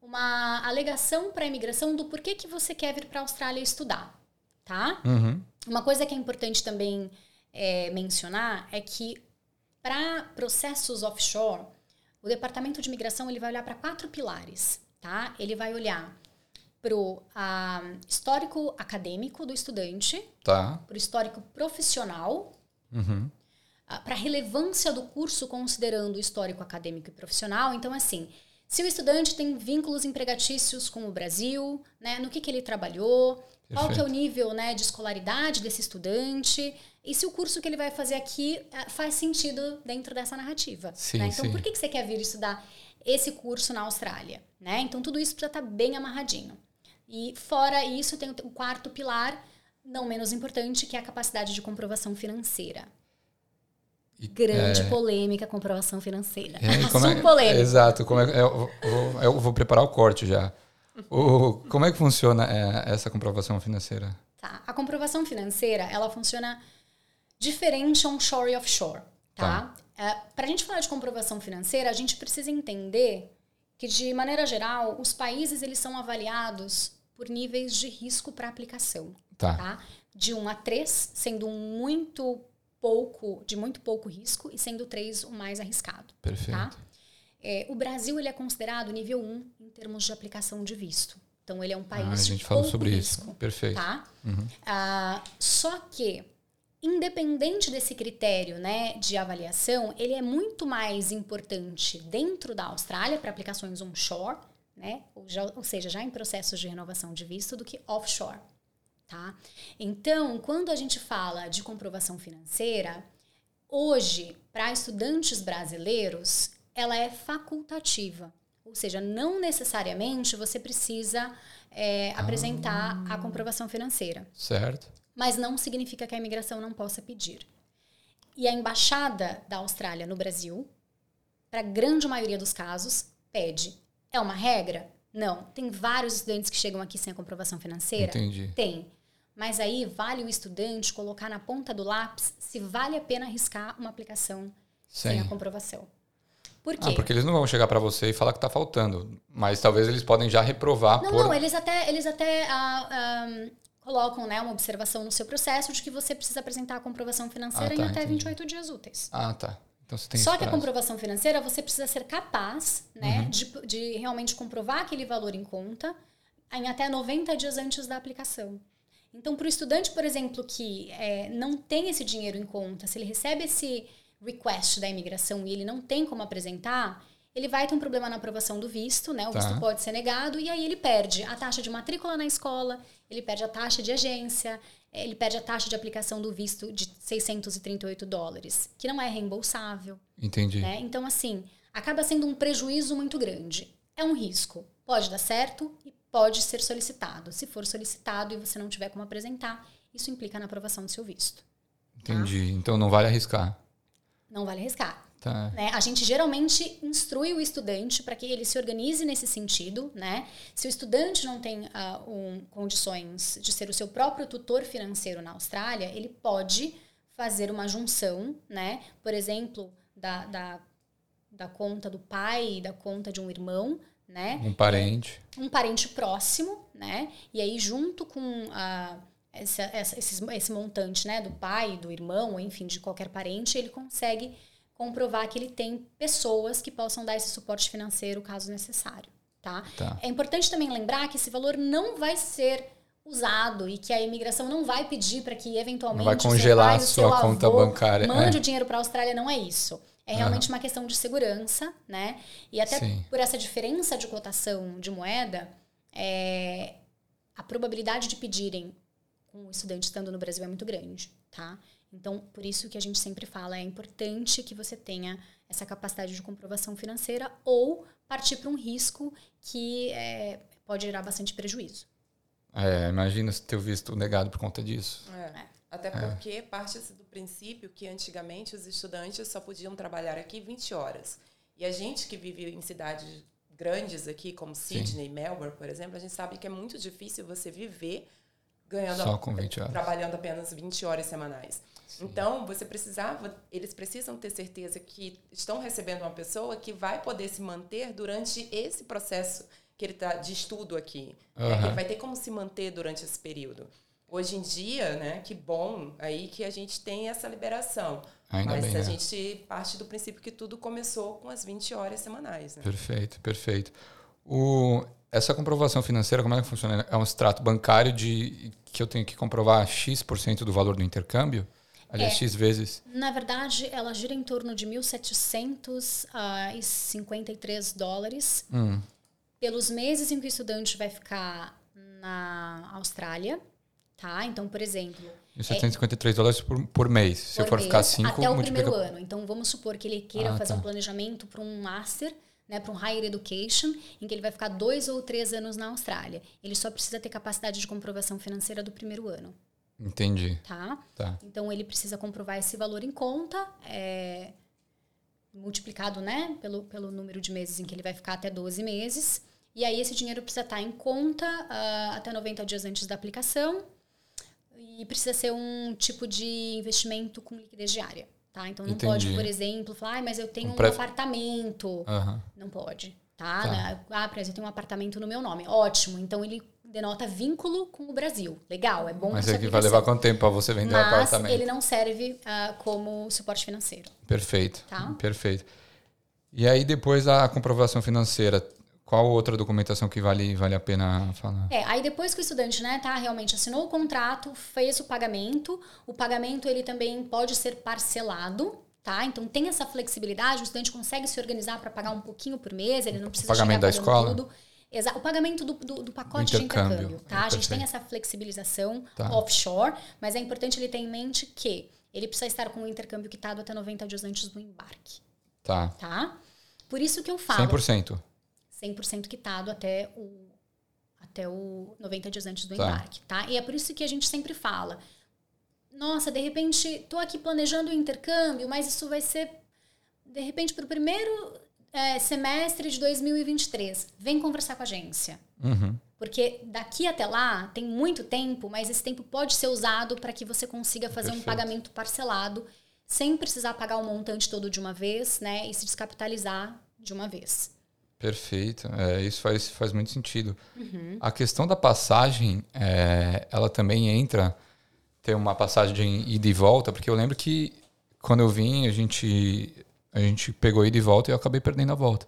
uma alegação para a imigração do porquê que você quer vir para a Austrália estudar tá? Uhum. Uma coisa que é importante também é, mencionar é que para processos offshore, o Departamento de Imigração ele vai olhar para quatro pilares, tá? Ele vai olhar para o histórico acadêmico do estudante, tá. para o histórico profissional, uhum. para a relevância do curso considerando o histórico acadêmico e profissional. Então, assim, se o estudante tem vínculos empregatícios com o Brasil, né, no que, que ele trabalhou, Perfeito. qual que é o nível né, de escolaridade desse estudante e se o curso que ele vai fazer aqui eh, faz sentido dentro dessa narrativa. Sim, né? Então, sim. por que, que você quer vir estudar esse curso na Austrália? Né? Então, tudo isso precisa estar tá bem amarradinho. E fora isso, tem o quarto pilar, não menos importante, que é a capacidade de comprovação financeira. Grande é, polêmica, comprovação financeira. É, como é, polêmica. Exato. Como é, eu, vou, eu vou preparar o corte já. O, como é que funciona é, essa comprovação financeira? Tá. A comprovação financeira, ela funciona diferente onshore e offshore. Tá? tá. É, Para a gente falar de comprovação financeira, a gente precisa entender que, de maneira geral, os países eles são avaliados por níveis de risco para aplicação. Tá. tá. De 1 a 3, sendo muito pouco, de muito pouco risco, e sendo 3 o mais arriscado. Perfeito. Tá? É, o Brasil ele é considerado nível 1 em termos de aplicação de visto. Então, ele é um país ah, a gente falou sobre risco, isso. Perfeito. Tá? Uhum. Ah, só que, independente desse critério né, de avaliação, ele é muito mais importante dentro da Austrália para aplicações onshore, né, ou, já, ou seja, já em processos de renovação de visto, do que offshore tá? Então, quando a gente fala de comprovação financeira, hoje, para estudantes brasileiros, ela é facultativa. Ou seja, não necessariamente você precisa é, apresentar ah, a comprovação financeira. Certo. Mas não significa que a imigração não possa pedir. E a embaixada da Austrália no Brasil, para a grande maioria dos casos, pede. É uma regra? Não. Tem vários estudantes que chegam aqui sem a comprovação financeira? Entendi. Tem. Mas aí vale o estudante colocar na ponta do lápis se vale a pena arriscar uma aplicação Sim. sem a comprovação. Por quê? Ah, porque eles não vão chegar para você e falar que está faltando, mas talvez eles podem já reprovar. Não, por... não, eles até, eles até ah, ah, colocam né, uma observação no seu processo de que você precisa apresentar a comprovação financeira ah, tá, em até entendi. 28 dias úteis. Ah, tá. Então Só que prazo. a comprovação financeira você precisa ser capaz né, uhum. de, de realmente comprovar aquele valor em conta em até 90 dias antes da aplicação. Então, para o estudante, por exemplo, que é, não tem esse dinheiro em conta, se ele recebe esse request da imigração e ele não tem como apresentar, ele vai ter um problema na aprovação do visto, né? O Tá. visto pode ser negado e aí ele perde a taxa de matrícula na escola, ele perde a taxa de agência, eh, ele perde a taxa de aplicação do visto de 638 dólares, que não é reembolsável, Entendi. né? Então, assim, acaba sendo um prejuízo muito grande. É um risco. Pode dar certo e pode ser solicitado. Se for solicitado e você não tiver como apresentar, isso implica na aprovação do seu visto. Entendi. Então não vale arriscar. Não vale arriscar. Tá. né? A gente geralmente instrui o estudante para que ele se organize nesse sentido, né? Se o estudante não tem ah, um- condições de ser o seu próprio tutor financeiro na Austrália, ele pode fazer uma junção, né? Por exemplo, da, da, da conta do pai da conta de um irmão, né? Um parente. um parente próximo, né? E aí, junto com a, essa, essa- esses- esse montante, né, do pai, do irmão, enfim, de qualquer parente, ele consegue comprovar que ele tem pessoas que possam dar esse suporte financeiro caso necessário, tá? Tá. É importante também lembrar que esse valor não vai ser usado e que a imigração não vai pedir para que eventualmente Não vai congelar pai, a sua conta bancária. mande É. o dinheiro para a Austrália, não é isso. É realmente uma questão de segurança, né? E até Sim. por essa diferença de cotação de moeda, é, a probabilidade de pedirem com o estudante estando no Brasil é muito grande, tá? Então, por isso que a gente sempre fala, é importante que você tenha essa capacidade de comprovação financeira ou partir para um risco que é, pode gerar bastante prejuízo. É, imagina se ter visto negado por conta disso. É. Até porque parte-se do princípio que antigamente os estudantes só podiam trabalhar aqui 20 horas. E a gente que vive em cidades grandes aqui, como Sydney e Melbourne, por exemplo, a gente sabe que é muito difícil você viver ganhando Só com 20 horas. trabalhando apenas 20 horas semanais. Então, você precisava, eles precisam ter certeza que estão recebendo uma pessoa que vai poder se manter durante esse processo que ele tá de estudo aqui. né? Aham. Ele vai ter como se manter durante esse período. Hoje em dia, né, que bom aí que a gente tem essa liberação. Ainda Mas bem, a né? gente parte do princípio que tudo começou com as 20 horas semanais, né? Perfeito, perfeito. O, essa comprovação financeira, como é que funciona? É um extrato bancário de que eu tenho que comprovar X% do valor do intercâmbio? Aliás, É. X vezes. Na verdade, ela gira em torno de 1.753 dólares Hum, pelos meses em que o estudante vai ficar na Austrália, tá? Então, por exemplo, e 753 dólares por, por mês. Se eu por for ficar mês, 5, até o multiplica. primeiro ano. Então, vamos supor que ele queira Ah, fazer tá. um planejamento para um master, né, para um higher education, em que ele vai ficar dois ou três anos na Austrália. Ele só precisa ter capacidade de comprovação financeira do primeiro ano, Entendi. tá? Tá. Então ele precisa comprovar esse valor em conta, é, multiplicado né, pelo, pelo número de meses em que ele vai ficar até 12 meses. E aí esse dinheiro precisa estar em conta ah, até 90 dias antes da aplicação. E precisa ser um tipo de investimento com liquidez diária. Tá? Então não Entendi. pode, por exemplo, falar, ah, mas eu tenho Um um, pré- apartamento. Aham. Não pode. Tá? Tá. Né? Ah, por exemplo, eu tenho um apartamento no meu nome. Ótimo. Então ele denota vínculo com o Brasil. Legal, é bom Mas essa aqui vai levar quanto tempo para você vender o Mas apartamento? ele não serve ah, como suporte financeiro. Perfeito. Tá. Perfeito. E aí, depois da comprovação financeira, qual outra documentação que vale, vale a pena falar? É, aí depois que o estudante, né, tá, realmente assinou o contrato, fez o pagamento, o pagamento ele também pode ser parcelado, tá? Então tem essa flexibilidade, o estudante consegue se organizar para pagar um pouquinho por mês, ele não precisa pagamento chegar da escola? tudo. Exa o pagamento do, do, do pacote Do de intercâmbio. intercâmbio, tá? A gente tem essa flexibilização Tá. offshore, mas é importante ele ter em mente que ele precisa estar com o intercâmbio quitado até 90 dias antes do embarque, Tá. tá? Por isso que eu falo, 100%. 100% quitado até o até o 90 dias antes do Tá. embarque, tá? E é por isso que a gente sempre fala: "Nossa, de repente tô aqui planejando o intercâmbio, mas isso vai ser de repente para o primeiro é, semestre de 2023. Vem conversar com a agência. Uhum. Porque daqui até lá tem muito tempo, mas esse tempo pode ser usado para que você consiga fazer Perfeito. um pagamento parcelado sem precisar pagar o montante todo de uma vez, né? E se descapitalizar de uma vez. Perfeito. É, isso faz, faz muito sentido. Uhum. A questão da passagem, é, ela também entra ter uma passagem de ida e volta, porque eu lembro que quando eu vim, a gente, a gente pegou ida e volta e eu acabei perdendo a volta.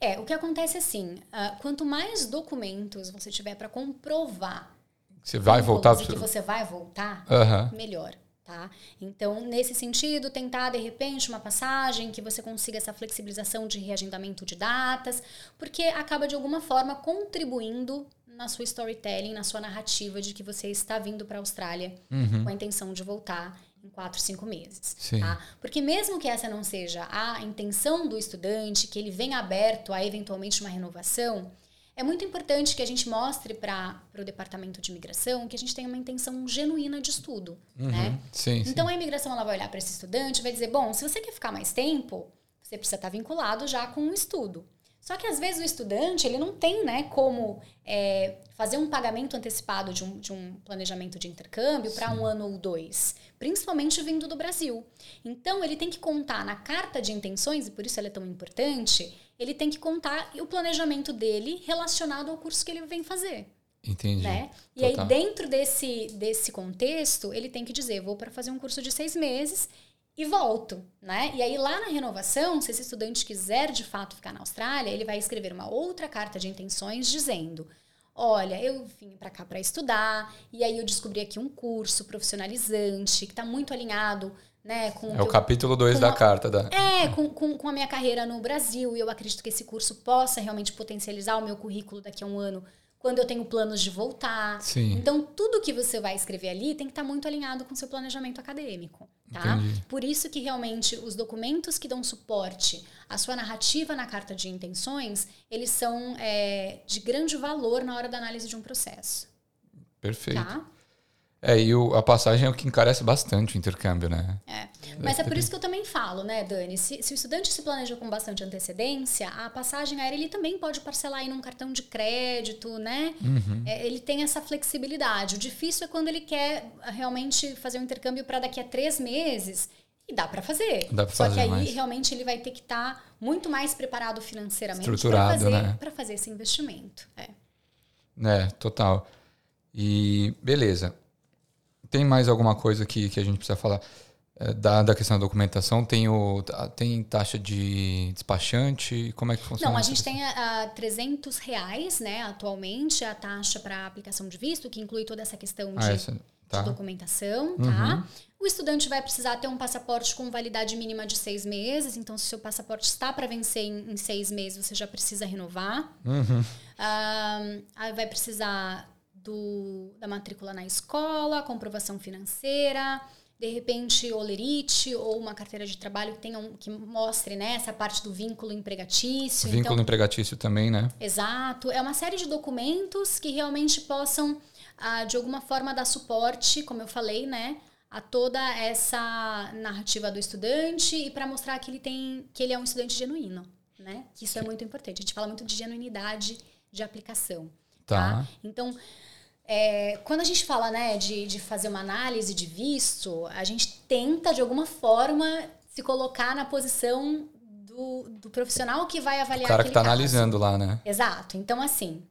É, o que acontece assim, ah, quanto mais documentos você tiver para comprovar Você vai voltar... que você vai voltar, Aham. melhor, Tá? Então, nesse sentido, tentar de repente uma passagem que você consiga essa flexibilização de reagendamento de datas, porque acaba de alguma forma contribuindo na sua storytelling, na sua narrativa de que você está vindo para a Austrália Uhum. com a intenção de voltar em quatro, cinco meses. Tá? Porque mesmo que essa não seja a intenção do estudante, que ele venha aberto a eventualmente uma renovação, é muito importante que a gente mostre para o departamento de imigração que a gente tem uma intenção genuína de estudo, né? Uhum. Sim, sim. Então a imigração ela vai olhar para esse estudante e vai dizer: bom, se você quer ficar mais tempo, você precisa estar vinculado já com o estudo. Só que às vezes o estudante ele não tem né, como é, fazer um pagamento antecipado de um, de um planejamento de intercâmbio para um ano ou dois, principalmente vindo do Brasil. Então ele tem que contar na carta de intenções, e por isso ela é tão importante, ele tem que contar o planejamento dele relacionado ao curso que ele vem fazer Entendi. né? E aí, Total. dentro desse, desse contexto, ele tem que dizer: vou para fazer um curso de seis meses e volto, né? E aí, lá na renovação, se esse estudante quiser de fato ficar na Austrália, ele vai escrever uma outra carta de intenções dizendo. Olha, eu vim para cá para estudar e aí eu descobri aqui um curso profissionalizante que está muito alinhado, né, com É o eu- capítulo 2 com da carta da. é, com, com, com a minha carreira no Brasil, e eu acredito que esse curso possa realmente potencializar o meu currículo daqui a um ano, quando eu tenho planos de voltar. Sim. Então, tudo que você vai escrever ali tem que estar muito alinhado com o seu planejamento acadêmico, tá? Entendi. Por isso que realmente os documentos que dão suporte à sua narrativa na carta de intenções, eles são é, de grande valor na hora da análise de um processo, Perfeito. tá? É, e o- a passagem é o que encarece bastante o intercâmbio, né? Mas é por isso que eu também falo, né, Dani? Se, se o estudante se planeja com bastante antecedência, a passagem aérea ele também pode parcelar aí num cartão de crédito, né? Uhum. É, ele tem essa flexibilidade. O difícil é quando ele quer realmente fazer um intercâmbio para daqui a três meses. E dá para fazer. Dá pra Só fazer, que aí mas- realmente ele vai ter que estar muito mais preparado financeiramente para fazer, né? fazer esse investimento. É. É, total. E beleza. Tem mais alguma coisa que, que a gente precisa falar? É, da, da questão da documentação, tem, o, a- tem taxa de despachante? Como é que funciona? Não, a gente tem a, a 300 reais, né, atualmente, a taxa para aplicação de visto, que inclui toda essa questão de Ah, essa, de tá. documentação, tá? O estudante vai precisar ter um passaporte com validade mínima de seis meses, então se o seu passaporte está para vencer em, em seis meses, você já precisa renovar. Uhum. Aí vai precisar do, da matrícula na escola, comprovação financeira, de repente olerite ou uma carteira de trabalho que tenha um, que mostre né, essa parte do vínculo empregatício. Vínculo Então, empregatício também, né? Exato. É uma série de documentos que realmente possam, ah, de alguma forma, dar suporte, como eu falei, né? A toda essa narrativa do estudante e para mostrar que ele tem que ele é um estudante genuíno, né? Que isso é muito importante. A gente fala muito de genuinidade de aplicação. Tá. Então, é, quando a gente fala né, de, de fazer uma análise de visto, a gente tenta, de alguma forma, se colocar na posição do, do profissional que vai O avaliar cara que tá caso. analisando lá, né? Exato. Então, assim,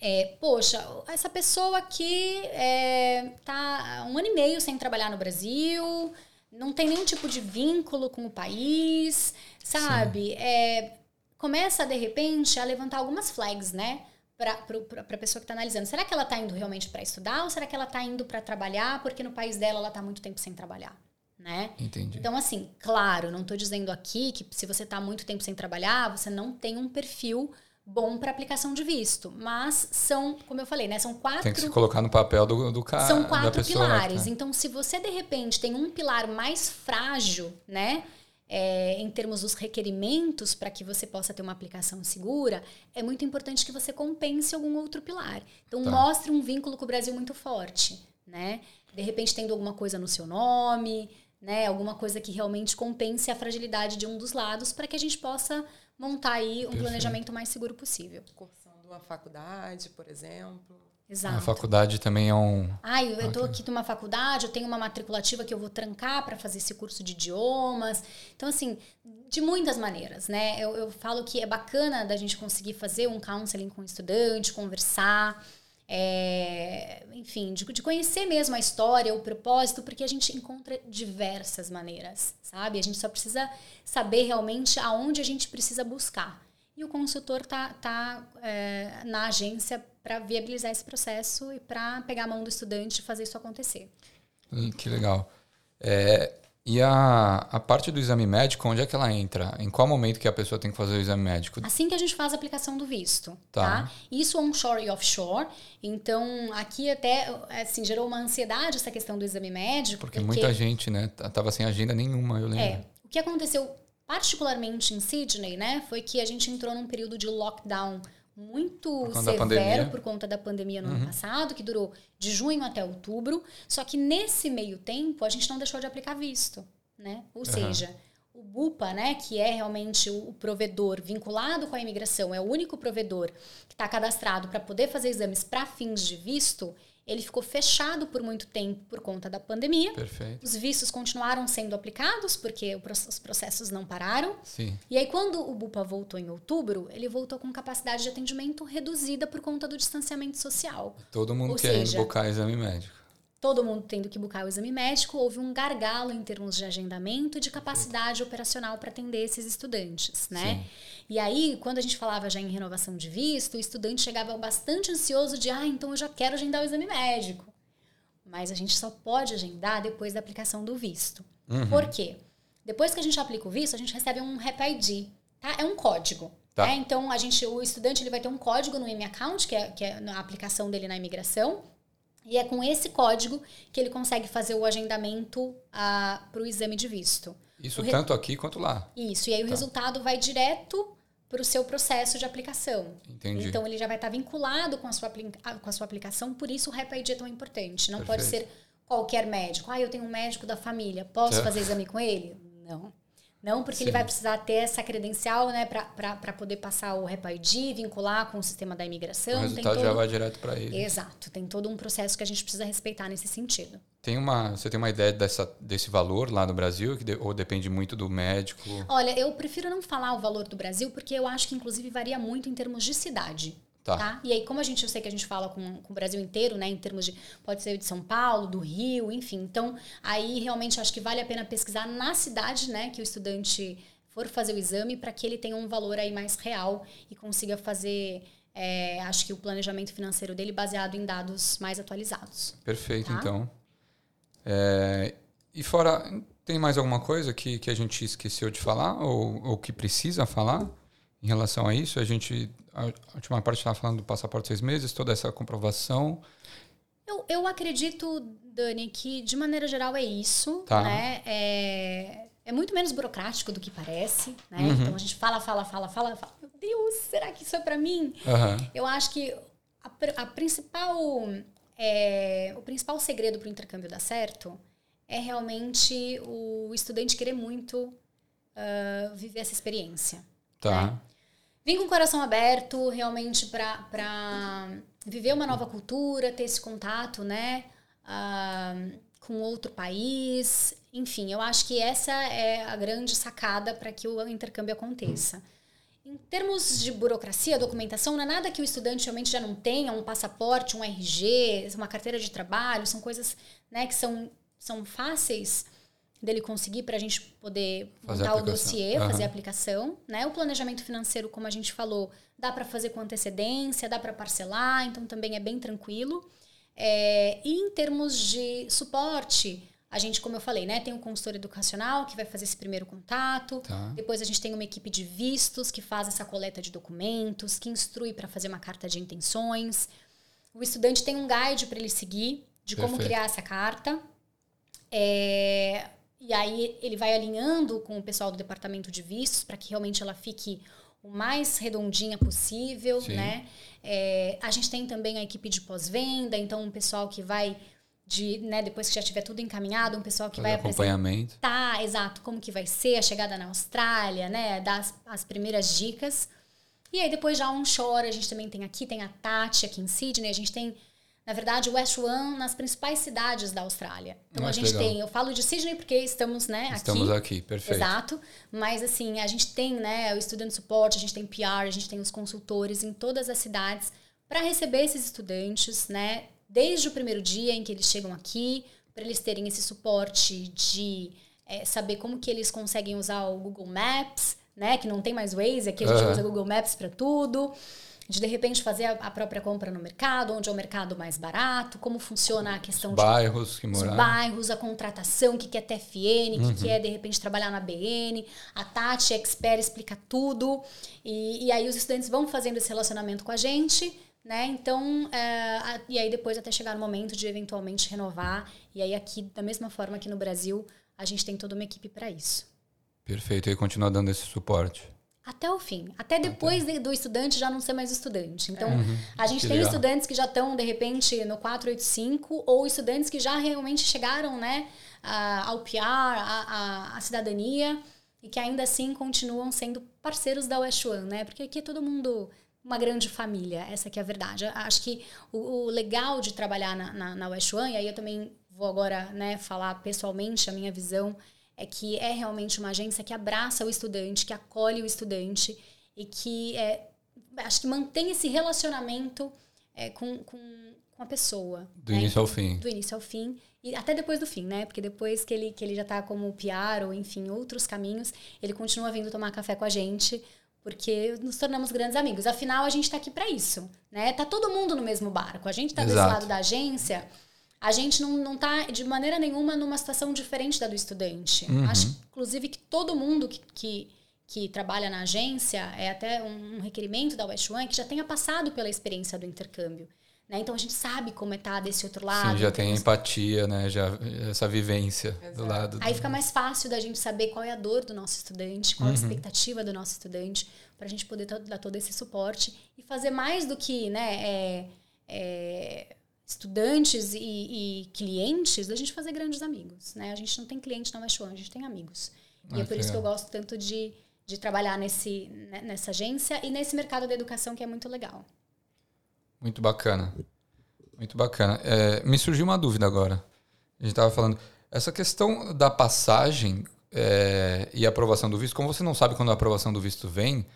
é, poxa, essa pessoa aqui é, tá um ano e meio sem trabalhar no Brasil, não tem nenhum tipo de vínculo com o país, sabe? É, começa, de repente, a levantar algumas flags, né? Para a pessoa que está analisando. Será que ela está indo realmente para estudar ou será que ela está indo para trabalhar porque no país dela ela está muito tempo sem trabalhar? Né? Entendi. Então, assim, claro, não estou dizendo aqui que se você está muito tempo sem trabalhar, você não tem um perfil bom para aplicação de visto. Mas são, como eu falei, né? São quatro. Tem que se colocar no papel do, do cara. São quatro que pilares. tá. Então, se você de repente tem um pilar mais frágil, né? É, em termos dos requerimentos para que você possa ter uma aplicação segura, é muito importante que você compense algum outro pilar. Então, Tá. mostre um vínculo com o Brasil muito forte, né? De repente, tendo alguma coisa no seu nome, né? Alguma coisa que realmente compense a fragilidade de um dos lados para que a gente possa montar aí um Perfeito. planejamento mais seguro possível. Cursando uma faculdade, por exemplo. Exato. A faculdade também é um. Ai, eu tô aqui numa faculdade, eu tenho uma matriculativa que eu vou trancar para fazer esse curso de idiomas. Então, assim, de muitas maneiras, né? Eu, eu falo que é bacana da gente conseguir fazer um counseling com o estudante, conversar, é, enfim, de, de conhecer mesmo a história, o propósito, porque a gente encontra diversas maneiras, sabe? A gente só precisa saber realmente aonde a gente precisa buscar. E o consultor tá, tá é, na agência para viabilizar esse processo e para pegar a mão do estudante e fazer isso acontecer. Hum, Que legal. É, e a, a parte do exame médico, onde é que ela entra? Em qual momento que a pessoa tem que fazer o exame médico? Assim que a gente faz a aplicação do visto, Tá. tá? Isso onshore e offshore. Então, aqui até, assim, gerou uma ansiedade essa questão do exame médico. Porque muita gente, né, tava sem agenda nenhuma, eu lembro. É, o que aconteceu particularmente em Sydney, né, foi que a gente entrou num período de lockdown muito severo por conta da pandemia no Uhum. ano passado, que durou de junho até outubro. Só que nesse meio tempo a gente não deixou de aplicar visto, né? Ou Aham. seja, o BUPA, né, que é realmente o provedor vinculado com a imigração, é o único provedor que está cadastrado para poder fazer exames para fins de visto, ele ficou fechado por muito tempo por conta da pandemia. Perfeito. Os vistos continuaram sendo aplicados porque os processos não pararam. Sim. E aí, quando o BUPA voltou em outubro, ele voltou com capacidade de atendimento reduzida por conta do distanciamento social. Todo mundo Ou querendo seja, exame médico. Todo mundo tendo que buscar o exame médico, houve um gargalo em termos de agendamento e de capacidade operacional para atender esses estudantes, né? Sim. E aí, quando a gente falava já em renovação de visto, o estudante chegava bastante ansioso de, ah, então eu já quero agendar o exame médico. Mas a gente só pode agendar depois da aplicação do visto. Uhum. Por quê? Depois que a gente aplica o visto, a gente recebe um REP-ID, tá? É um código. Tá. né? Então, a gente, o estudante ele vai ter um código no M-Account, que é, que é a aplicação dele na imigração, e é com esse código que ele consegue fazer o agendamento para o exame de visto. Isso O re- tanto aqui quanto lá. Isso, e aí o Tá. resultado vai direto para o seu processo de aplicação. Entendi. Então ele já vai estar vinculado com a sua, com a sua aplicação, por isso o REP-ID é tão importante. Não pode Perfeito. ser qualquer médico. Ah, eu tenho um médico da família, posso Tá. fazer exame com ele? Não. Não, porque ele Sim. vai precisar ter essa credencial, né, para poder passar o REP-ID, vincular com o sistema da o imigração. tem resultado todo... já vai direto para ele. Exato, tem todo um processo que a gente precisa respeitar nesse sentido. Tem uma, você tem uma ideia dessa, desse valor lá no Brasil, que de- ou depende muito do médico? Olha, eu prefiro não falar o valor do Brasil, porque eu acho que inclusive varia muito em termos de cidade. Tá. Tá. E aí, como a gente, eu sei que a gente fala com, com o Brasil inteiro, né, em termos de, pode ser de São Paulo, do Rio, enfim. Então, aí realmente acho que vale a pena pesquisar na cidade, né, que o estudante for fazer o exame, para que ele tenha um valor aí mais real e consiga fazer, é, acho que o planejamento financeiro dele baseado em dados mais atualizados. Perfeito, Tá. então. É, e fora, tem mais alguma coisa que, que a gente esqueceu de falar ou, ou que precisa falar em relação a isso? A gente, a, última parte estava falando do passaporte seis meses, toda essa comprovação. Eu, eu acredito, Dani, que de maneira geral é isso, Tá. né? É, é muito menos burocrático do que parece, né? Uhum. Então a gente fala, fala, fala, fala, fala. Meu Deus, será que isso é para mim? Aham, Eu acho que a, a principal, é, o principal segredo para o intercâmbio dar certo é realmente o estudante querer muito ah, viver essa experiência. tá. Vim com o coração aberto, realmente, para viver uma nova cultura, ter esse contato, né? ah, com outro país. Enfim, eu acho que essa é a grande sacada para que o intercâmbio aconteça. Em termos de burocracia, documentação, não é nada que o estudante realmente já não tenha, um passaporte, um RG, uma carteira de trabalho, são coisas né, que são, são fáceis dele conseguir para a gente poder Fazer montar o dossiê, Aham. fazer a aplicação. Né? O planejamento financeiro, como a gente falou, dá para fazer com antecedência, dá para parcelar, então também é bem tranquilo. É, e em termos de suporte, a gente, como eu falei, né, tem um consultor educacional que vai fazer esse primeiro contato. Tá. Depois a gente tem uma equipe de vistos que faz essa coleta de documentos, que instrui para fazer uma carta de intenções. O estudante tem um guide para ele seguir de como Perfeito. criar essa carta. É, e aí ele vai alinhando com o pessoal do departamento de vistos para que realmente ela fique o mais redondinha possível, Sim. né? É, a gente tem também a equipe de pós-venda, então um pessoal que vai de, né, depois que já tiver tudo encaminhado, um pessoal que Fazer vai acompanhamento. tá, exato, como que vai ser a chegada na Austrália, né? Dar as, as primeiras dicas. E aí depois já onshore, a gente também tem aqui, tem a Tati aqui em Sydney, a gente tem, na verdade, One nas principais cidades da Austrália. Então Ah, a gente legal. tem, eu falo de Sydney porque estamos, né, aqui. Estamos aqui, perfeito. Exato. Mas assim, a gente tem, né, o Student Support, a gente tem PR, a gente tem os consultores em todas as cidades para receber esses estudantes, né, desde o primeiro dia em que eles chegam aqui, para eles terem esse suporte de eh, saber como que eles conseguem usar o Google Maps, né, que não tem mais Waze, aqui a gente Aham. usa Google Maps para tudo. De de repente fazer a, a própria compra no mercado, onde é o mercado mais barato, como funciona a questão bairros que de os morar. bairros, a contratação, o que que é TFN, o que Uhum. que é de repente trabalhar na BN. A Tati, expert, explica tudo. E, e aí os estudantes vão fazendo esse relacionamento com a gente, né? Então, é, a- e aí depois até chegar o momento de eventualmente renovar. E aí aqui, da mesma forma que no Brasil, a gente tem toda uma equipe para isso. Perfeito, e continua dando esse suporte. Até o fim. Até depois de- do estudante já não ser mais estudante. Então, a gente Que tem legal. estudantes que já estão, de repente, no 485, ou estudantes que já realmente chegaram né, a- ao PR, a cidadania, e que ainda assim continuam sendo parceiros da West One, né? Porque aqui é todo mundo uma grande família, essa que é a verdade. Eu Acho que o, o legal de trabalhar na, na, na West One, e aí eu também vou agora né, falar pessoalmente a minha visão, é que é realmente uma agência que abraça o estudante, que acolhe o estudante e que é, acho que mantém esse relacionamento é, com, com, com a pessoa. Do né? início ao fim. Do início ao fim. E até depois do fim, né? Porque depois que ele, que ele já tá como PR ou, enfim, outros caminhos, ele continua vindo tomar café com a gente, porque nos tornamos grandes amigos. Afinal, a gente tá aqui para isso, né? Tá todo mundo no mesmo barco. A gente tá desse lado da agência, a gente não, não tá de maneira nenhuma numa situação diferente da do estudante. Uhum. Acho, inclusive, que todo mundo que, que, que trabalha na agência, é até um, um requerimento da West One, que já tenha passado pela experiência do intercâmbio. Né? Então, a gente sabe como é estar desse outro lado. Sim, já em tem empatia, né? Já, essa vivência do Exato. lado. Aí do- fica mais fácil da gente saber qual é a dor do nosso estudante, qual Uhum. a expectativa do nosso estudante, para a gente poder dar todo esse suporte e fazer mais do que né, é, é, estudantes e, e clientes, da gente fazer grandes amigos. Né? A gente não tem cliente na West One, a gente tem amigos. Ah, e é por que isso que eu gosto tanto de, de trabalhar nesse, né, nessa agência e nesse mercado da educação que é muito legal. Muito bacana. Muito bacana. É, me surgiu uma dúvida agora. A gente estava falando. Essa questão da passagem é, e aprovação do visto, como você não sabe quando a aprovação do visto vem,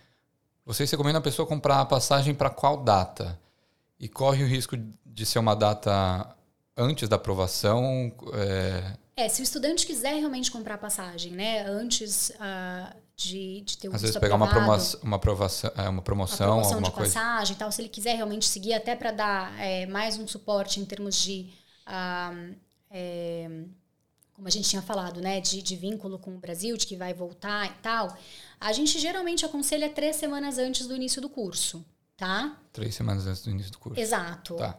vocês recomendam a pessoa comprar a passagem para qual data? E corre o risco de ser uma data antes da aprovação? É, É, se o estudante quiser realmente comprar a passagem, né, antes ah, de, de ter o às vezes pegar uma, aprovado, promoção, uma, aprovação, é, uma uma promoção, promoção alguma de coisa. passagem e tal, se ele quiser realmente seguir até para dar é, mais um suporte em termos de ah, é, como a gente tinha falado, né, de, de vínculo com o Brasil, de que vai voltar e tal, a gente geralmente aconselha três semanas antes do início do curso, tá? Três semanas antes do início do curso. Exato. Tá.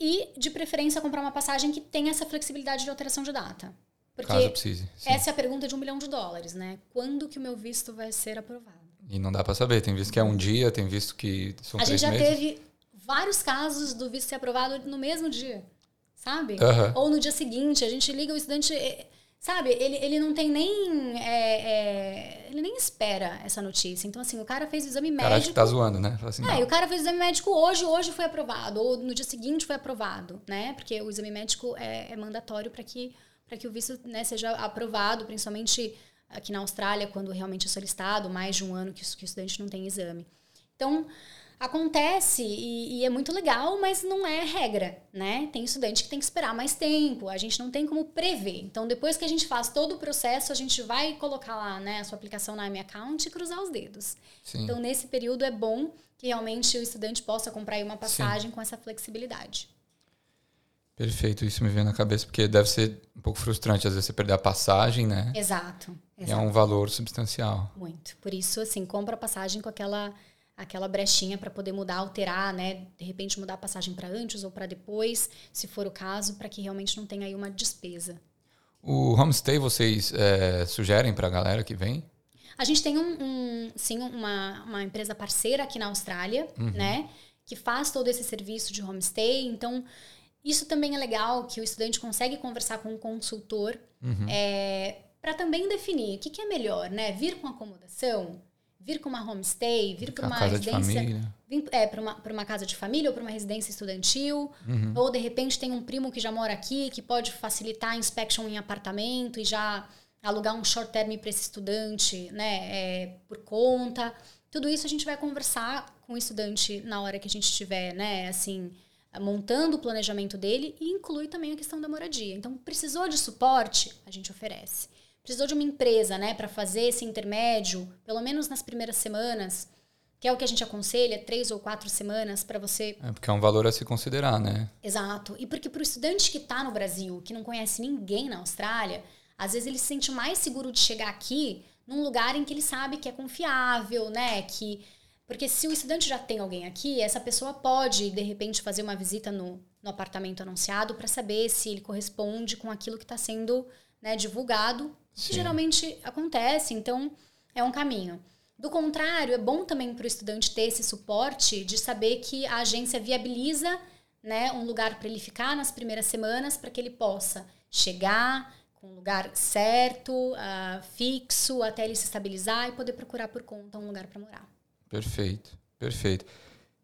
E, de preferência, comprar uma passagem que tenha essa flexibilidade de alteração de data. Porque Caso precise. sim. essa é a pergunta de um milhão de dólares, né? Quando que o meu visto vai ser aprovado? E não dá para saber. Tem visto que é um dia, tem visto que são a três gente já meses. teve vários casos do visto ser aprovado no mesmo dia, sabe? Ou no dia seguinte, a gente liga o estudante, eh, sabe? Ele, ele não tem nem. é, é, ele nem espera essa notícia. Então, assim, o cara fez o exame cara acha médico. que tá zoando, né? Assim, É, o cara fez o exame médico hoje, hoje foi aprovado, ou no dia seguinte foi aprovado, né? Porque o exame médico é, é mandatório para que, pra que o visto né, seja aprovado, principalmente aqui na Austrália, quando realmente é solicitado, mais de um ano que, o- que o estudante não tem exame. Então, acontece e, e é muito legal, mas não é regra, né? Tem estudante que tem que esperar mais tempo, a gente não tem como prever. Então, depois que a gente faz todo o processo, a gente vai colocar lá né, a sua aplicação na M Account e cruzar os dedos. Sim. Então, nesse período é bom que realmente o estudante possa comprar uma passagem com essa flexibilidade. Perfeito, isso me veio na cabeça, porque deve ser um pouco frustrante, às vezes, você perder a passagem, né? Exato. E é Exato. um valor substancial. Muito. Por isso, assim, compra a passagem com aquela aquela brechinha para poder mudar, alterar, né? De repente mudar a passagem para antes ou para depois, se for o caso, para que realmente não tenha aí uma despesa. O homestay vocês é, sugerem para a galera que vem? A gente tem um, um- sim uma, uma empresa parceira aqui na Austrália, né? Que faz todo esse serviço de homestay. Então, isso também é legal que o estudante consegue conversar com um consultor Uhum. para também definir o que, que é melhor, né? Vir com acomodação, vir com uma homestay, vir para uma casa de residência. família. Vir, é, para uma, pra uma casa de família ou para uma residência estudantil. Uhum. Ou, de repente, tem um primo que já mora aqui, que pode facilitar a inspection em apartamento e já alugar um short term para esse estudante, né, é, por conta. Tudo isso a gente vai conversar com o estudante na hora que a gente estiver, né, assim, montando o planejamento dele e inclui também a questão da moradia. Então, precisou de suporte, a gente oferece. Precisou de uma empresa, né, para fazer esse intermédio, pelo menos nas primeiras semanas, que é o que a gente aconselha, três ou quatro semanas para você. É porque é um valor a se considerar, né? Exato. E porque para o estudante que está no Brasil, que não conhece ninguém na Austrália, às vezes ele se sente mais seguro de chegar aqui num lugar em que ele sabe que é confiável, né? Que porque se o estudante já tem alguém aqui, essa pessoa pode de repente fazer uma visita no, no apartamento anunciado para saber se ele corresponde com aquilo que está sendo né, divulgado, Sim. geralmente acontece. Então é um caminho. Do contrário, é bom também para o estudante ter esse suporte de saber que a agência viabiliza né, um lugar para ele ficar nas primeiras semanas para que ele possa chegar com um lugar certo, uh, fixo, até ele se estabilizar e poder procurar por conta um lugar para morar. Perfeito, perfeito.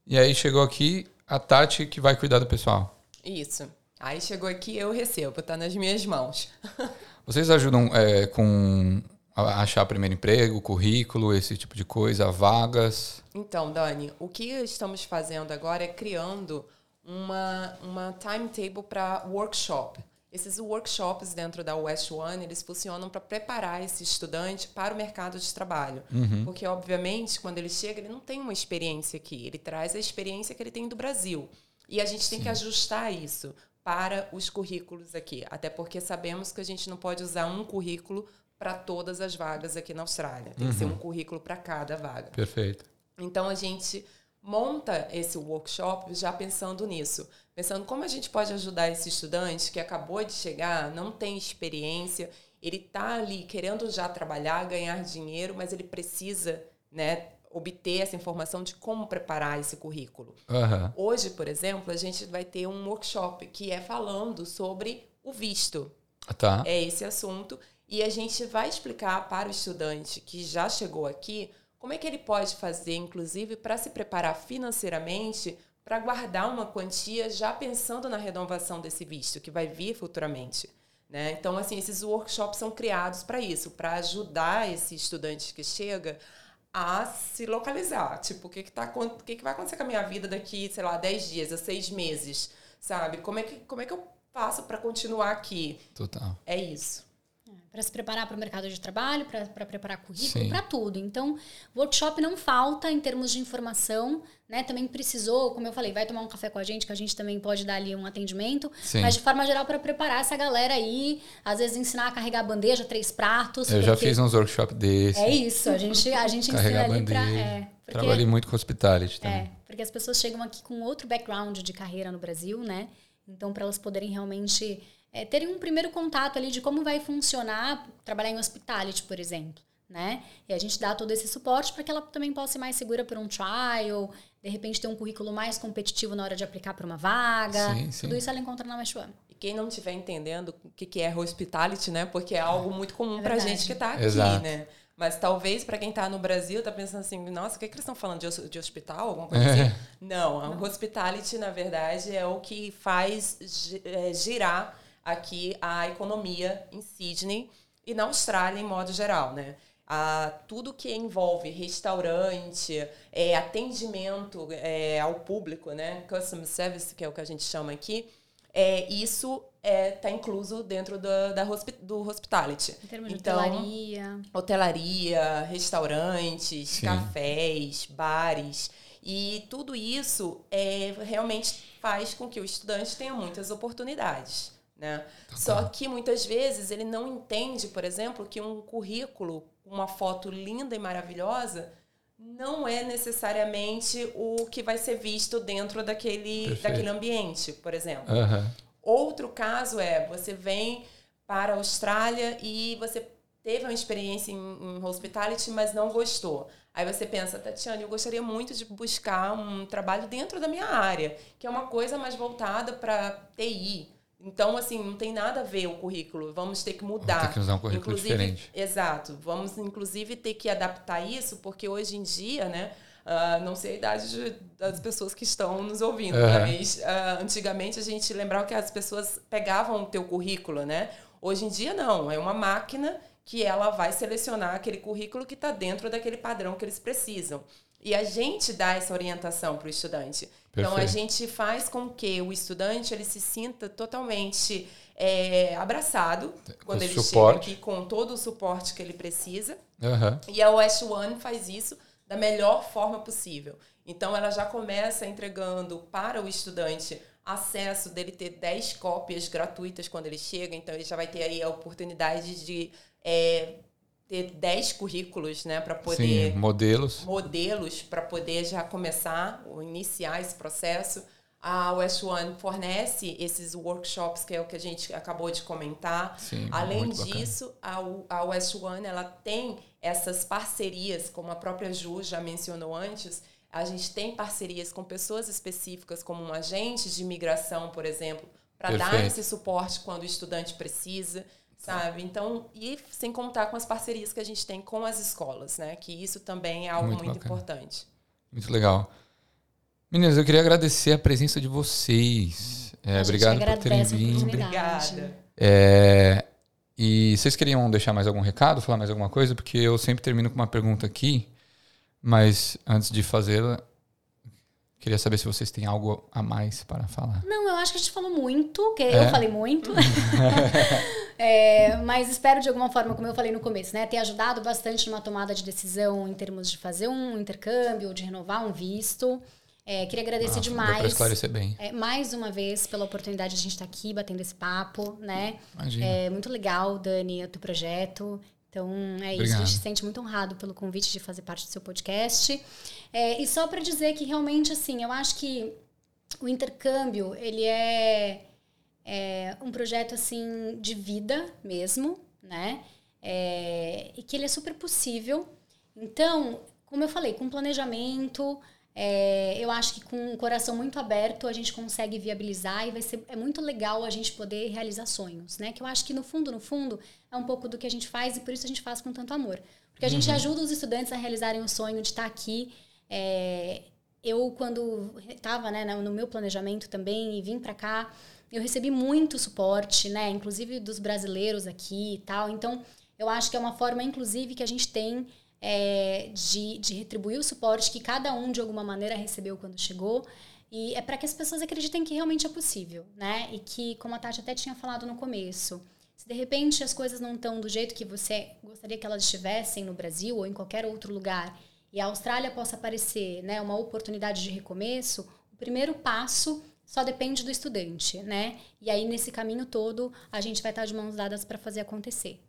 E aí chegou aqui a Tati que vai cuidar do pessoal. Isso. Aí chegou aqui, eu recebo, tá nas minhas mãos. Vocês ajudam é, com achar primeiro emprego, currículo, esse tipo de coisa, vagas? Então, Dani, o que estamos fazendo agora é criando uma, uma timetable para workshop. Esses workshops dentro da West One, eles funcionam para preparar esse estudante para o mercado de trabalho. Uhum. Porque, obviamente, quando ele chega, ele não tem uma experiência aqui. Ele traz a experiência que ele tem do Brasil. E a gente tem Sim. que ajustar isso para os currículos aqui. Até porque sabemos que a gente não pode usar um currículo para todas as vagas aqui na Austrália. Tem uhum. que ser um uhum. currículo para cada vaga. Perfeito. Então a gente monta esse workshop já pensando nisso, pensando como a gente pode ajudar esse estudante que acabou de chegar, não tem experiência, ele está ali querendo já trabalhar, ganhar dinheiro, mas ele precisa, né, obter essa informação de como preparar esse currículo. Uhum. Hoje, por exemplo, a gente vai ter um workshop que é falando sobre o visto. Tá. É esse assunto e a gente vai explicar para o estudante que já chegou aqui como é que ele pode fazer, inclusive, para se preparar financeiramente para guardar uma quantia já pensando na renovação desse visto que vai vir futuramente. Né? Então, assim, esses workshops são criados para isso, para ajudar esse estudante que chega a se localizar. Tipo, o que, que, tá, o que, que vai acontecer com a minha vida daqui, sei lá, 10 dias, a 6 meses, sabe? Como é que, como é que eu faço para continuar aqui? Total. É isso para se preparar para o mercado de trabalho, para preparar currículo, para tudo. Então, workshop não falta em termos de informação, né? Também precisou, como eu falei, vai tomar um café com a gente, que a gente também pode dar ali um atendimento, Sim. mas de forma geral para preparar essa galera aí, às vezes ensinar a carregar a bandeja, três pratos. Eu já fiz uns workshops desses. É isso, a gente a gente ensina ali para é, Trabalhei muito com hospitality também. É, porque as pessoas chegam aqui com outro background de carreira no Brasil, né? Então, para elas poderem realmente é, terem um primeiro contato ali de como vai funcionar trabalhar em hospitality, por exemplo. Né? E a gente dá todo esse suporte para que ela também possa ser mais segura por um trial, de repente ter um currículo mais competitivo na hora de aplicar para uma vaga. Sim, sim. Tudo isso ela encontra na One. E quem não estiver entendendo o que, que é hospitality, né? Porque é algo muito comum é para gente que está aqui, Exato. né? Mas talvez para quem está no Brasil está pensando assim, nossa, o que, que eles estão falando de, de hospital, alguma coisa é. assim? Não, a hospitality na verdade é o que faz é, girar aqui a economia em Sydney e na Austrália em modo geral, né? a tudo que envolve restaurante, é, atendimento é, ao público, né? Customer service, que é o que a gente chama aqui, é, isso está é, tá incluso dentro do, da do hospitality. Em termos de então, hotelaria. Hotelaria, restaurantes, Sim. cafés, bares. E tudo isso é, realmente faz com que o estudante tenha muitas oportunidades. Né? Tá Só que muitas vezes ele não entende, por exemplo, que um currículo, uma foto linda e maravilhosa, não é necessariamente o que vai ser visto dentro daquele, daquele ambiente, por exemplo. Uhum. Outro caso é, você vem para a Austrália e você teve uma experiência em, em hospitality, mas não gostou. Aí você pensa, Tatiana, eu gostaria muito de buscar um trabalho dentro da minha área, que é uma coisa mais voltada para TI, então, assim, não tem nada a ver o currículo. Vamos ter que mudar. Vamos ter que usar um currículo inclusive, diferente. Exato. Vamos, inclusive, ter que adaptar isso, porque hoje em dia, né? Uh, não sei a idade de, das pessoas que estão nos ouvindo, uhum. mas uh, antigamente a gente lembrava que as pessoas pegavam o teu currículo, né? Hoje em dia não, é uma máquina que ela vai selecionar aquele currículo que está dentro daquele padrão que eles precisam. E a gente dá essa orientação para o estudante. Perfeito. Então a gente faz com que o estudante ele se sinta totalmente é, abraçado com quando ele suporte. chega aqui com todo o suporte que ele precisa. Uhum. E a West One faz isso da melhor forma possível. Então, ela já começa entregando para o estudante acesso dele ter 10 cópias gratuitas quando ele chega, então ele já vai ter aí a oportunidade de é, ter 10 currículos, né, para poder Sim, modelos. modelos para poder já começar ou iniciar esse processo. A West One fornece esses workshops que é o que a gente acabou de comentar. Sim, Além muito bacana. disso, a, West One ela tem essas parcerias, como a própria Ju já mencionou antes. A gente tem parcerias com pessoas específicas, como um agente de imigração, por exemplo, para dar esse suporte quando o estudante precisa, sabe? Então, e sem contar com as parcerias que a gente tem com as escolas, né? Que isso também é algo Muito muito, importante. Muito legal. Meninas, eu queria agradecer a presença de vocês. É, A gente obrigado por terem vindo. Obrigada. É, e vocês queriam deixar mais algum recado, falar mais alguma coisa? Porque eu sempre termino com uma pergunta aqui, mas antes de fazê-la, queria saber se vocês têm algo a mais para falar. Não, eu acho que a gente falou muito, que É? eu falei muito. É, mas espero de alguma forma, como eu falei no começo, né, ter ajudado bastante numa tomada de decisão em termos de fazer um intercâmbio, de renovar um visto. É, queria agradecer Ah, demais. para esclarecer bem. é, mais uma vez pela oportunidade de a gente estar aqui batendo esse papo, né? Imagina. É muito legal, Dani, o teu projeto. Então, é isso. Obrigado. A gente se sente muito honrado pelo convite de fazer parte do seu podcast. É, e só para dizer que realmente, assim, eu acho que o intercâmbio, ele é, é um projeto, assim, de vida mesmo, né? É, e que ele é super possível. Então, como eu falei, com planejamento, é, eu acho que com o coração muito aberto a gente consegue viabilizar e vai ser é muito legal a gente poder realizar sonhos, né? Que eu acho que no fundo, no fundo, é um pouco do que a gente faz e por isso a gente faz com tanto amor. Porque a gente ajuda os estudantes a realizarem o sonho de estar aqui. É, eu, quando estava né, no meu planejamento também e vim para cá, eu recebi muito suporte, né? Inclusive dos brasileiros aqui e tal. Então, eu acho que é uma forma, inclusive, que a gente tem é, de, de retribuir o suporte que cada um, de alguma maneira, recebeu quando chegou. E é para que as pessoas acreditem que realmente é possível, né? E que, como a Tati até tinha falado no começo, se de repente as coisas não estão do jeito que você gostaria que elas estivessem no Brasil ou em qualquer outro lugar, e a Austrália possa parecer né, uma oportunidade de recomeço, o primeiro passo só depende do estudante, né? E aí, nesse caminho todo, a gente vai estar de mãos dadas para fazer acontecer.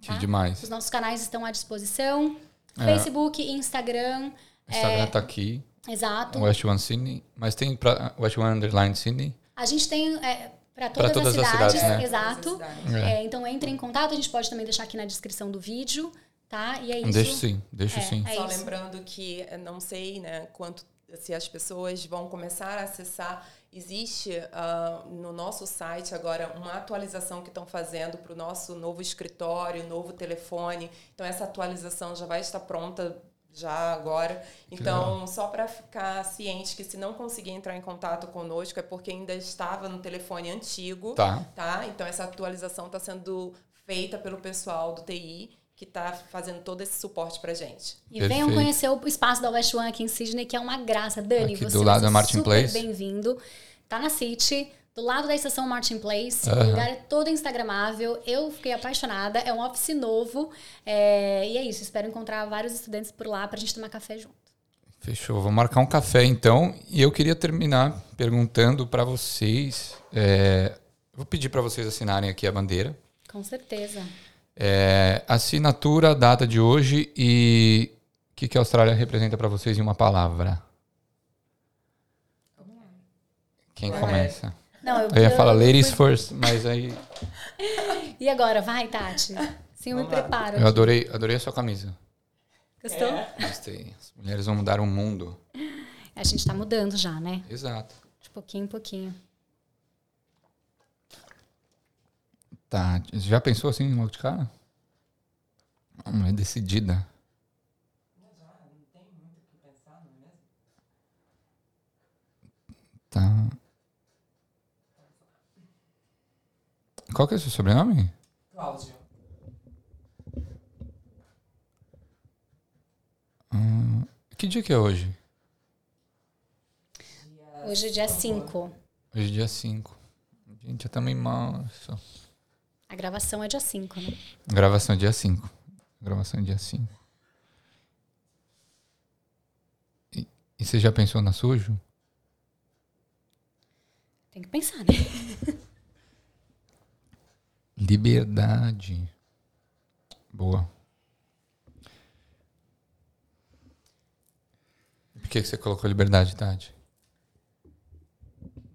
Que tá? demais. Os nossos canais estão à disposição. É. Facebook, Instagram. O Instagram tá aqui, Exato. West One Sydney, mas tem pra, West One Underline Sydney. A gente tem para todas, todas as as cidades, cidades, né? exato. Necessidade. É, então entre em contato, a gente pode também deixar aqui na descrição do vídeo, tá? E é isso. Deixa sim, deixa É, sim. é Só isso. lembrando que eh, não sei, né, quanto se as pessoas vão começar a acessar. Existe ah, no nosso site agora uma atualização que estão fazendo para o nosso novo escritório, novo telefone. Então essa atualização já vai estar pronta já agora. Então, só para ficar ciente que se não conseguir entrar em contato conosco é porque ainda estava no telefone antigo Tá. tá? Então essa atualização está sendo feita pelo pessoal do TI que está fazendo todo esse suporte para gente. E venham Perfeito. conhecer o espaço da West One aqui em Sydney, que é uma graça. Dani, Aqui você do lado ser da Martin super Place. bem-vindo. Tá na City, do lado da estação Martin Place. O lugar é todo instagramável. Eu fiquei apaixonada. É um office novo. É, E é isso. Espero encontrar vários estudantes por lá pra gente tomar café junto. Fechou. Vou marcar um café então. E eu queria terminar perguntando para vocês. é, Vou pedir para vocês assinarem aqui a bandeira. Com certeza. É, assinatura, data de hoje e o que, que a Austrália representa para vocês em uma palavra. Quem Vai. começa? Não, eu, Eu ia falar eu- ladies first, mas aí E agora? Vai, Tati. Sim, eu me lá. preparo. eu adorei, adorei a sua camisa. Gostou? É. Gostei. As mulheres vão mudar o mundo. A gente tá mudando já, né? Exato. De pouquinho em pouquinho. Tá. Já pensou assim logo de cara? Uma mulher decidida. Tá. Qual que é o seu sobrenome? Cláudio. Hum, que dia que é hoje? Hoje é dia 5. Hoje é dia 5. Gente, já estamos em março. A gravação é dia 5, né? Gravação é dia 5. Gravação é dia 5. E você já pensou na sujo? Tem que pensar, né? Liberdade. Boa. Por que que você colocou liberdade, Tati?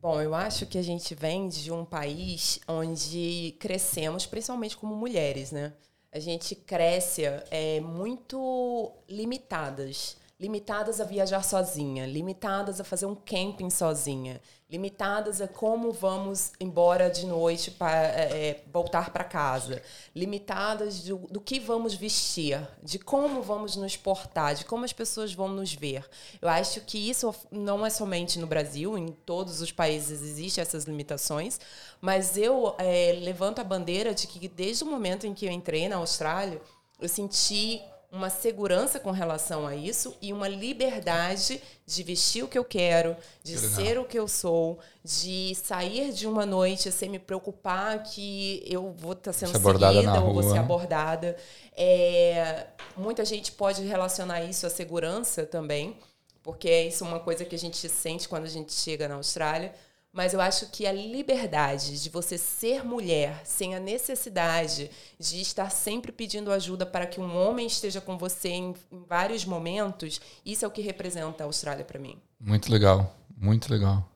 Bom, eu acho que a gente vem de um país onde crescemos, principalmente como mulheres, né? A gente cresce é, muito limitadas. Limitadas a viajar sozinha, limitadas a fazer um camping sozinha, limitadas a como vamos embora de noite para é, voltar para casa, limitadas do, do que vamos vestir, de como vamos nos portar, de como as pessoas vão nos ver. Eu acho que isso não é somente no Brasil, em todos os países existem essas limitações, mas eu é, levanto a bandeira de que desde o momento em que eu entrei na Austrália, eu senti uma segurança com relação a isso e uma liberdade de vestir o que eu quero, de legal. ser o que eu sou, de sair de uma noite sem me preocupar que eu vou estar sendo Ser abordada seguida ou vou ser abordada. É, muita gente pode relacionar isso à segurança também, porque isso é uma coisa que a gente sente quando a gente chega na Austrália. Mas eu acho que a liberdade de você ser mulher sem a necessidade de estar sempre pedindo ajuda para que um homem esteja com você em, em vários momentos, isso é o que representa a Austrália para mim. Muito legal, muito legal.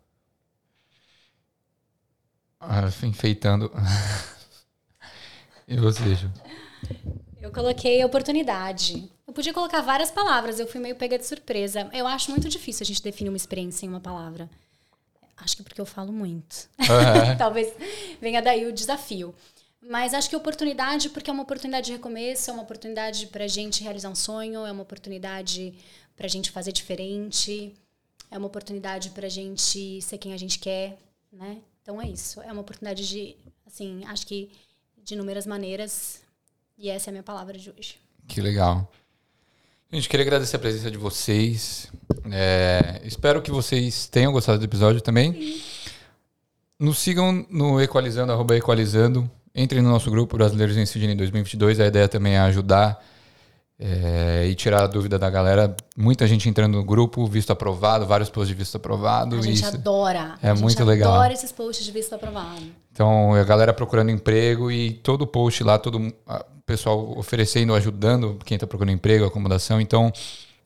Ah, enfeitando. e você, Ju? Eu coloquei oportunidade. Eu podia colocar várias palavras, eu fui meio pega de surpresa. Eu acho muito difícil a gente definir uma experiência em uma palavra. Acho que porque eu falo muito. Aham. Talvez venha daí o desafio. Mas acho que oportunidade, porque é uma oportunidade de recomeço, é uma oportunidade para a gente realizar um sonho, é uma oportunidade para a gente fazer diferente, é uma oportunidade para a gente ser quem a gente quer, né? Então é isso. É uma oportunidade de, assim, acho que de inúmeras maneiras. E essa é a minha palavra de hoje. Que legal. Gente, queria agradecer a presença de vocês. É, espero que vocês tenham gostado do episódio também. Nos sigam no Equalizando, arroba Equalizando. Entrem no nosso grupo Brasileiros em Sydney 2022. A ideia também é ajudar é, e tirar a dúvida da galera. Muita gente entrando no grupo, visto aprovado, vários posts de visto aprovado. A gente Isso- adora. é a gente muito legal. adora esses posts de visto aprovado. Então, a galera procurando emprego e todo post lá, todo pessoal oferecendo, ajudando quem está procurando emprego, acomodação. Então,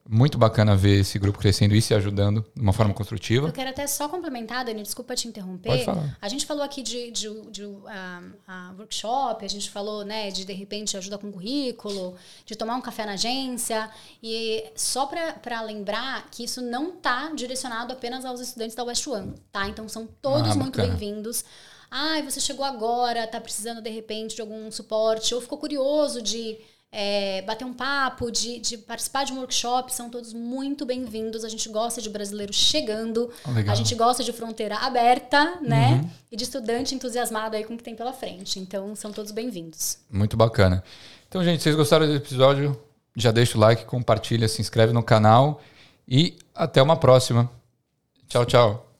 muito bacana ver esse grupo crescendo e se ajudando de uma forma construtiva. Eu quero até só complementar, Dani, desculpa te interromper. Pode falar. A gente falou aqui de, de, de, ah, workshop, a gente falou, né, de de repente ajuda com currículo, de tomar um café na agência. E só para lembrar que isso não está direcionado apenas aos estudantes da West One, tá? Então são todos Ah, muito bem-vindos. Ai, você chegou agora, tá precisando de repente de algum suporte, ou ficou curioso de é, bater um papo, de, de participar de um workshop, são todos muito bem-vindos. A gente gosta de brasileiro chegando, Legal. Uhum. a gente gosta de fronteira aberta, né? E de estudante entusiasmado aí com o que tem pela frente. Então, são todos bem-vindos. Muito bacana. Então, gente, vocês gostaram do episódio? Já deixa o like, compartilha, se inscreve no canal e até uma próxima. Tchau, tchau.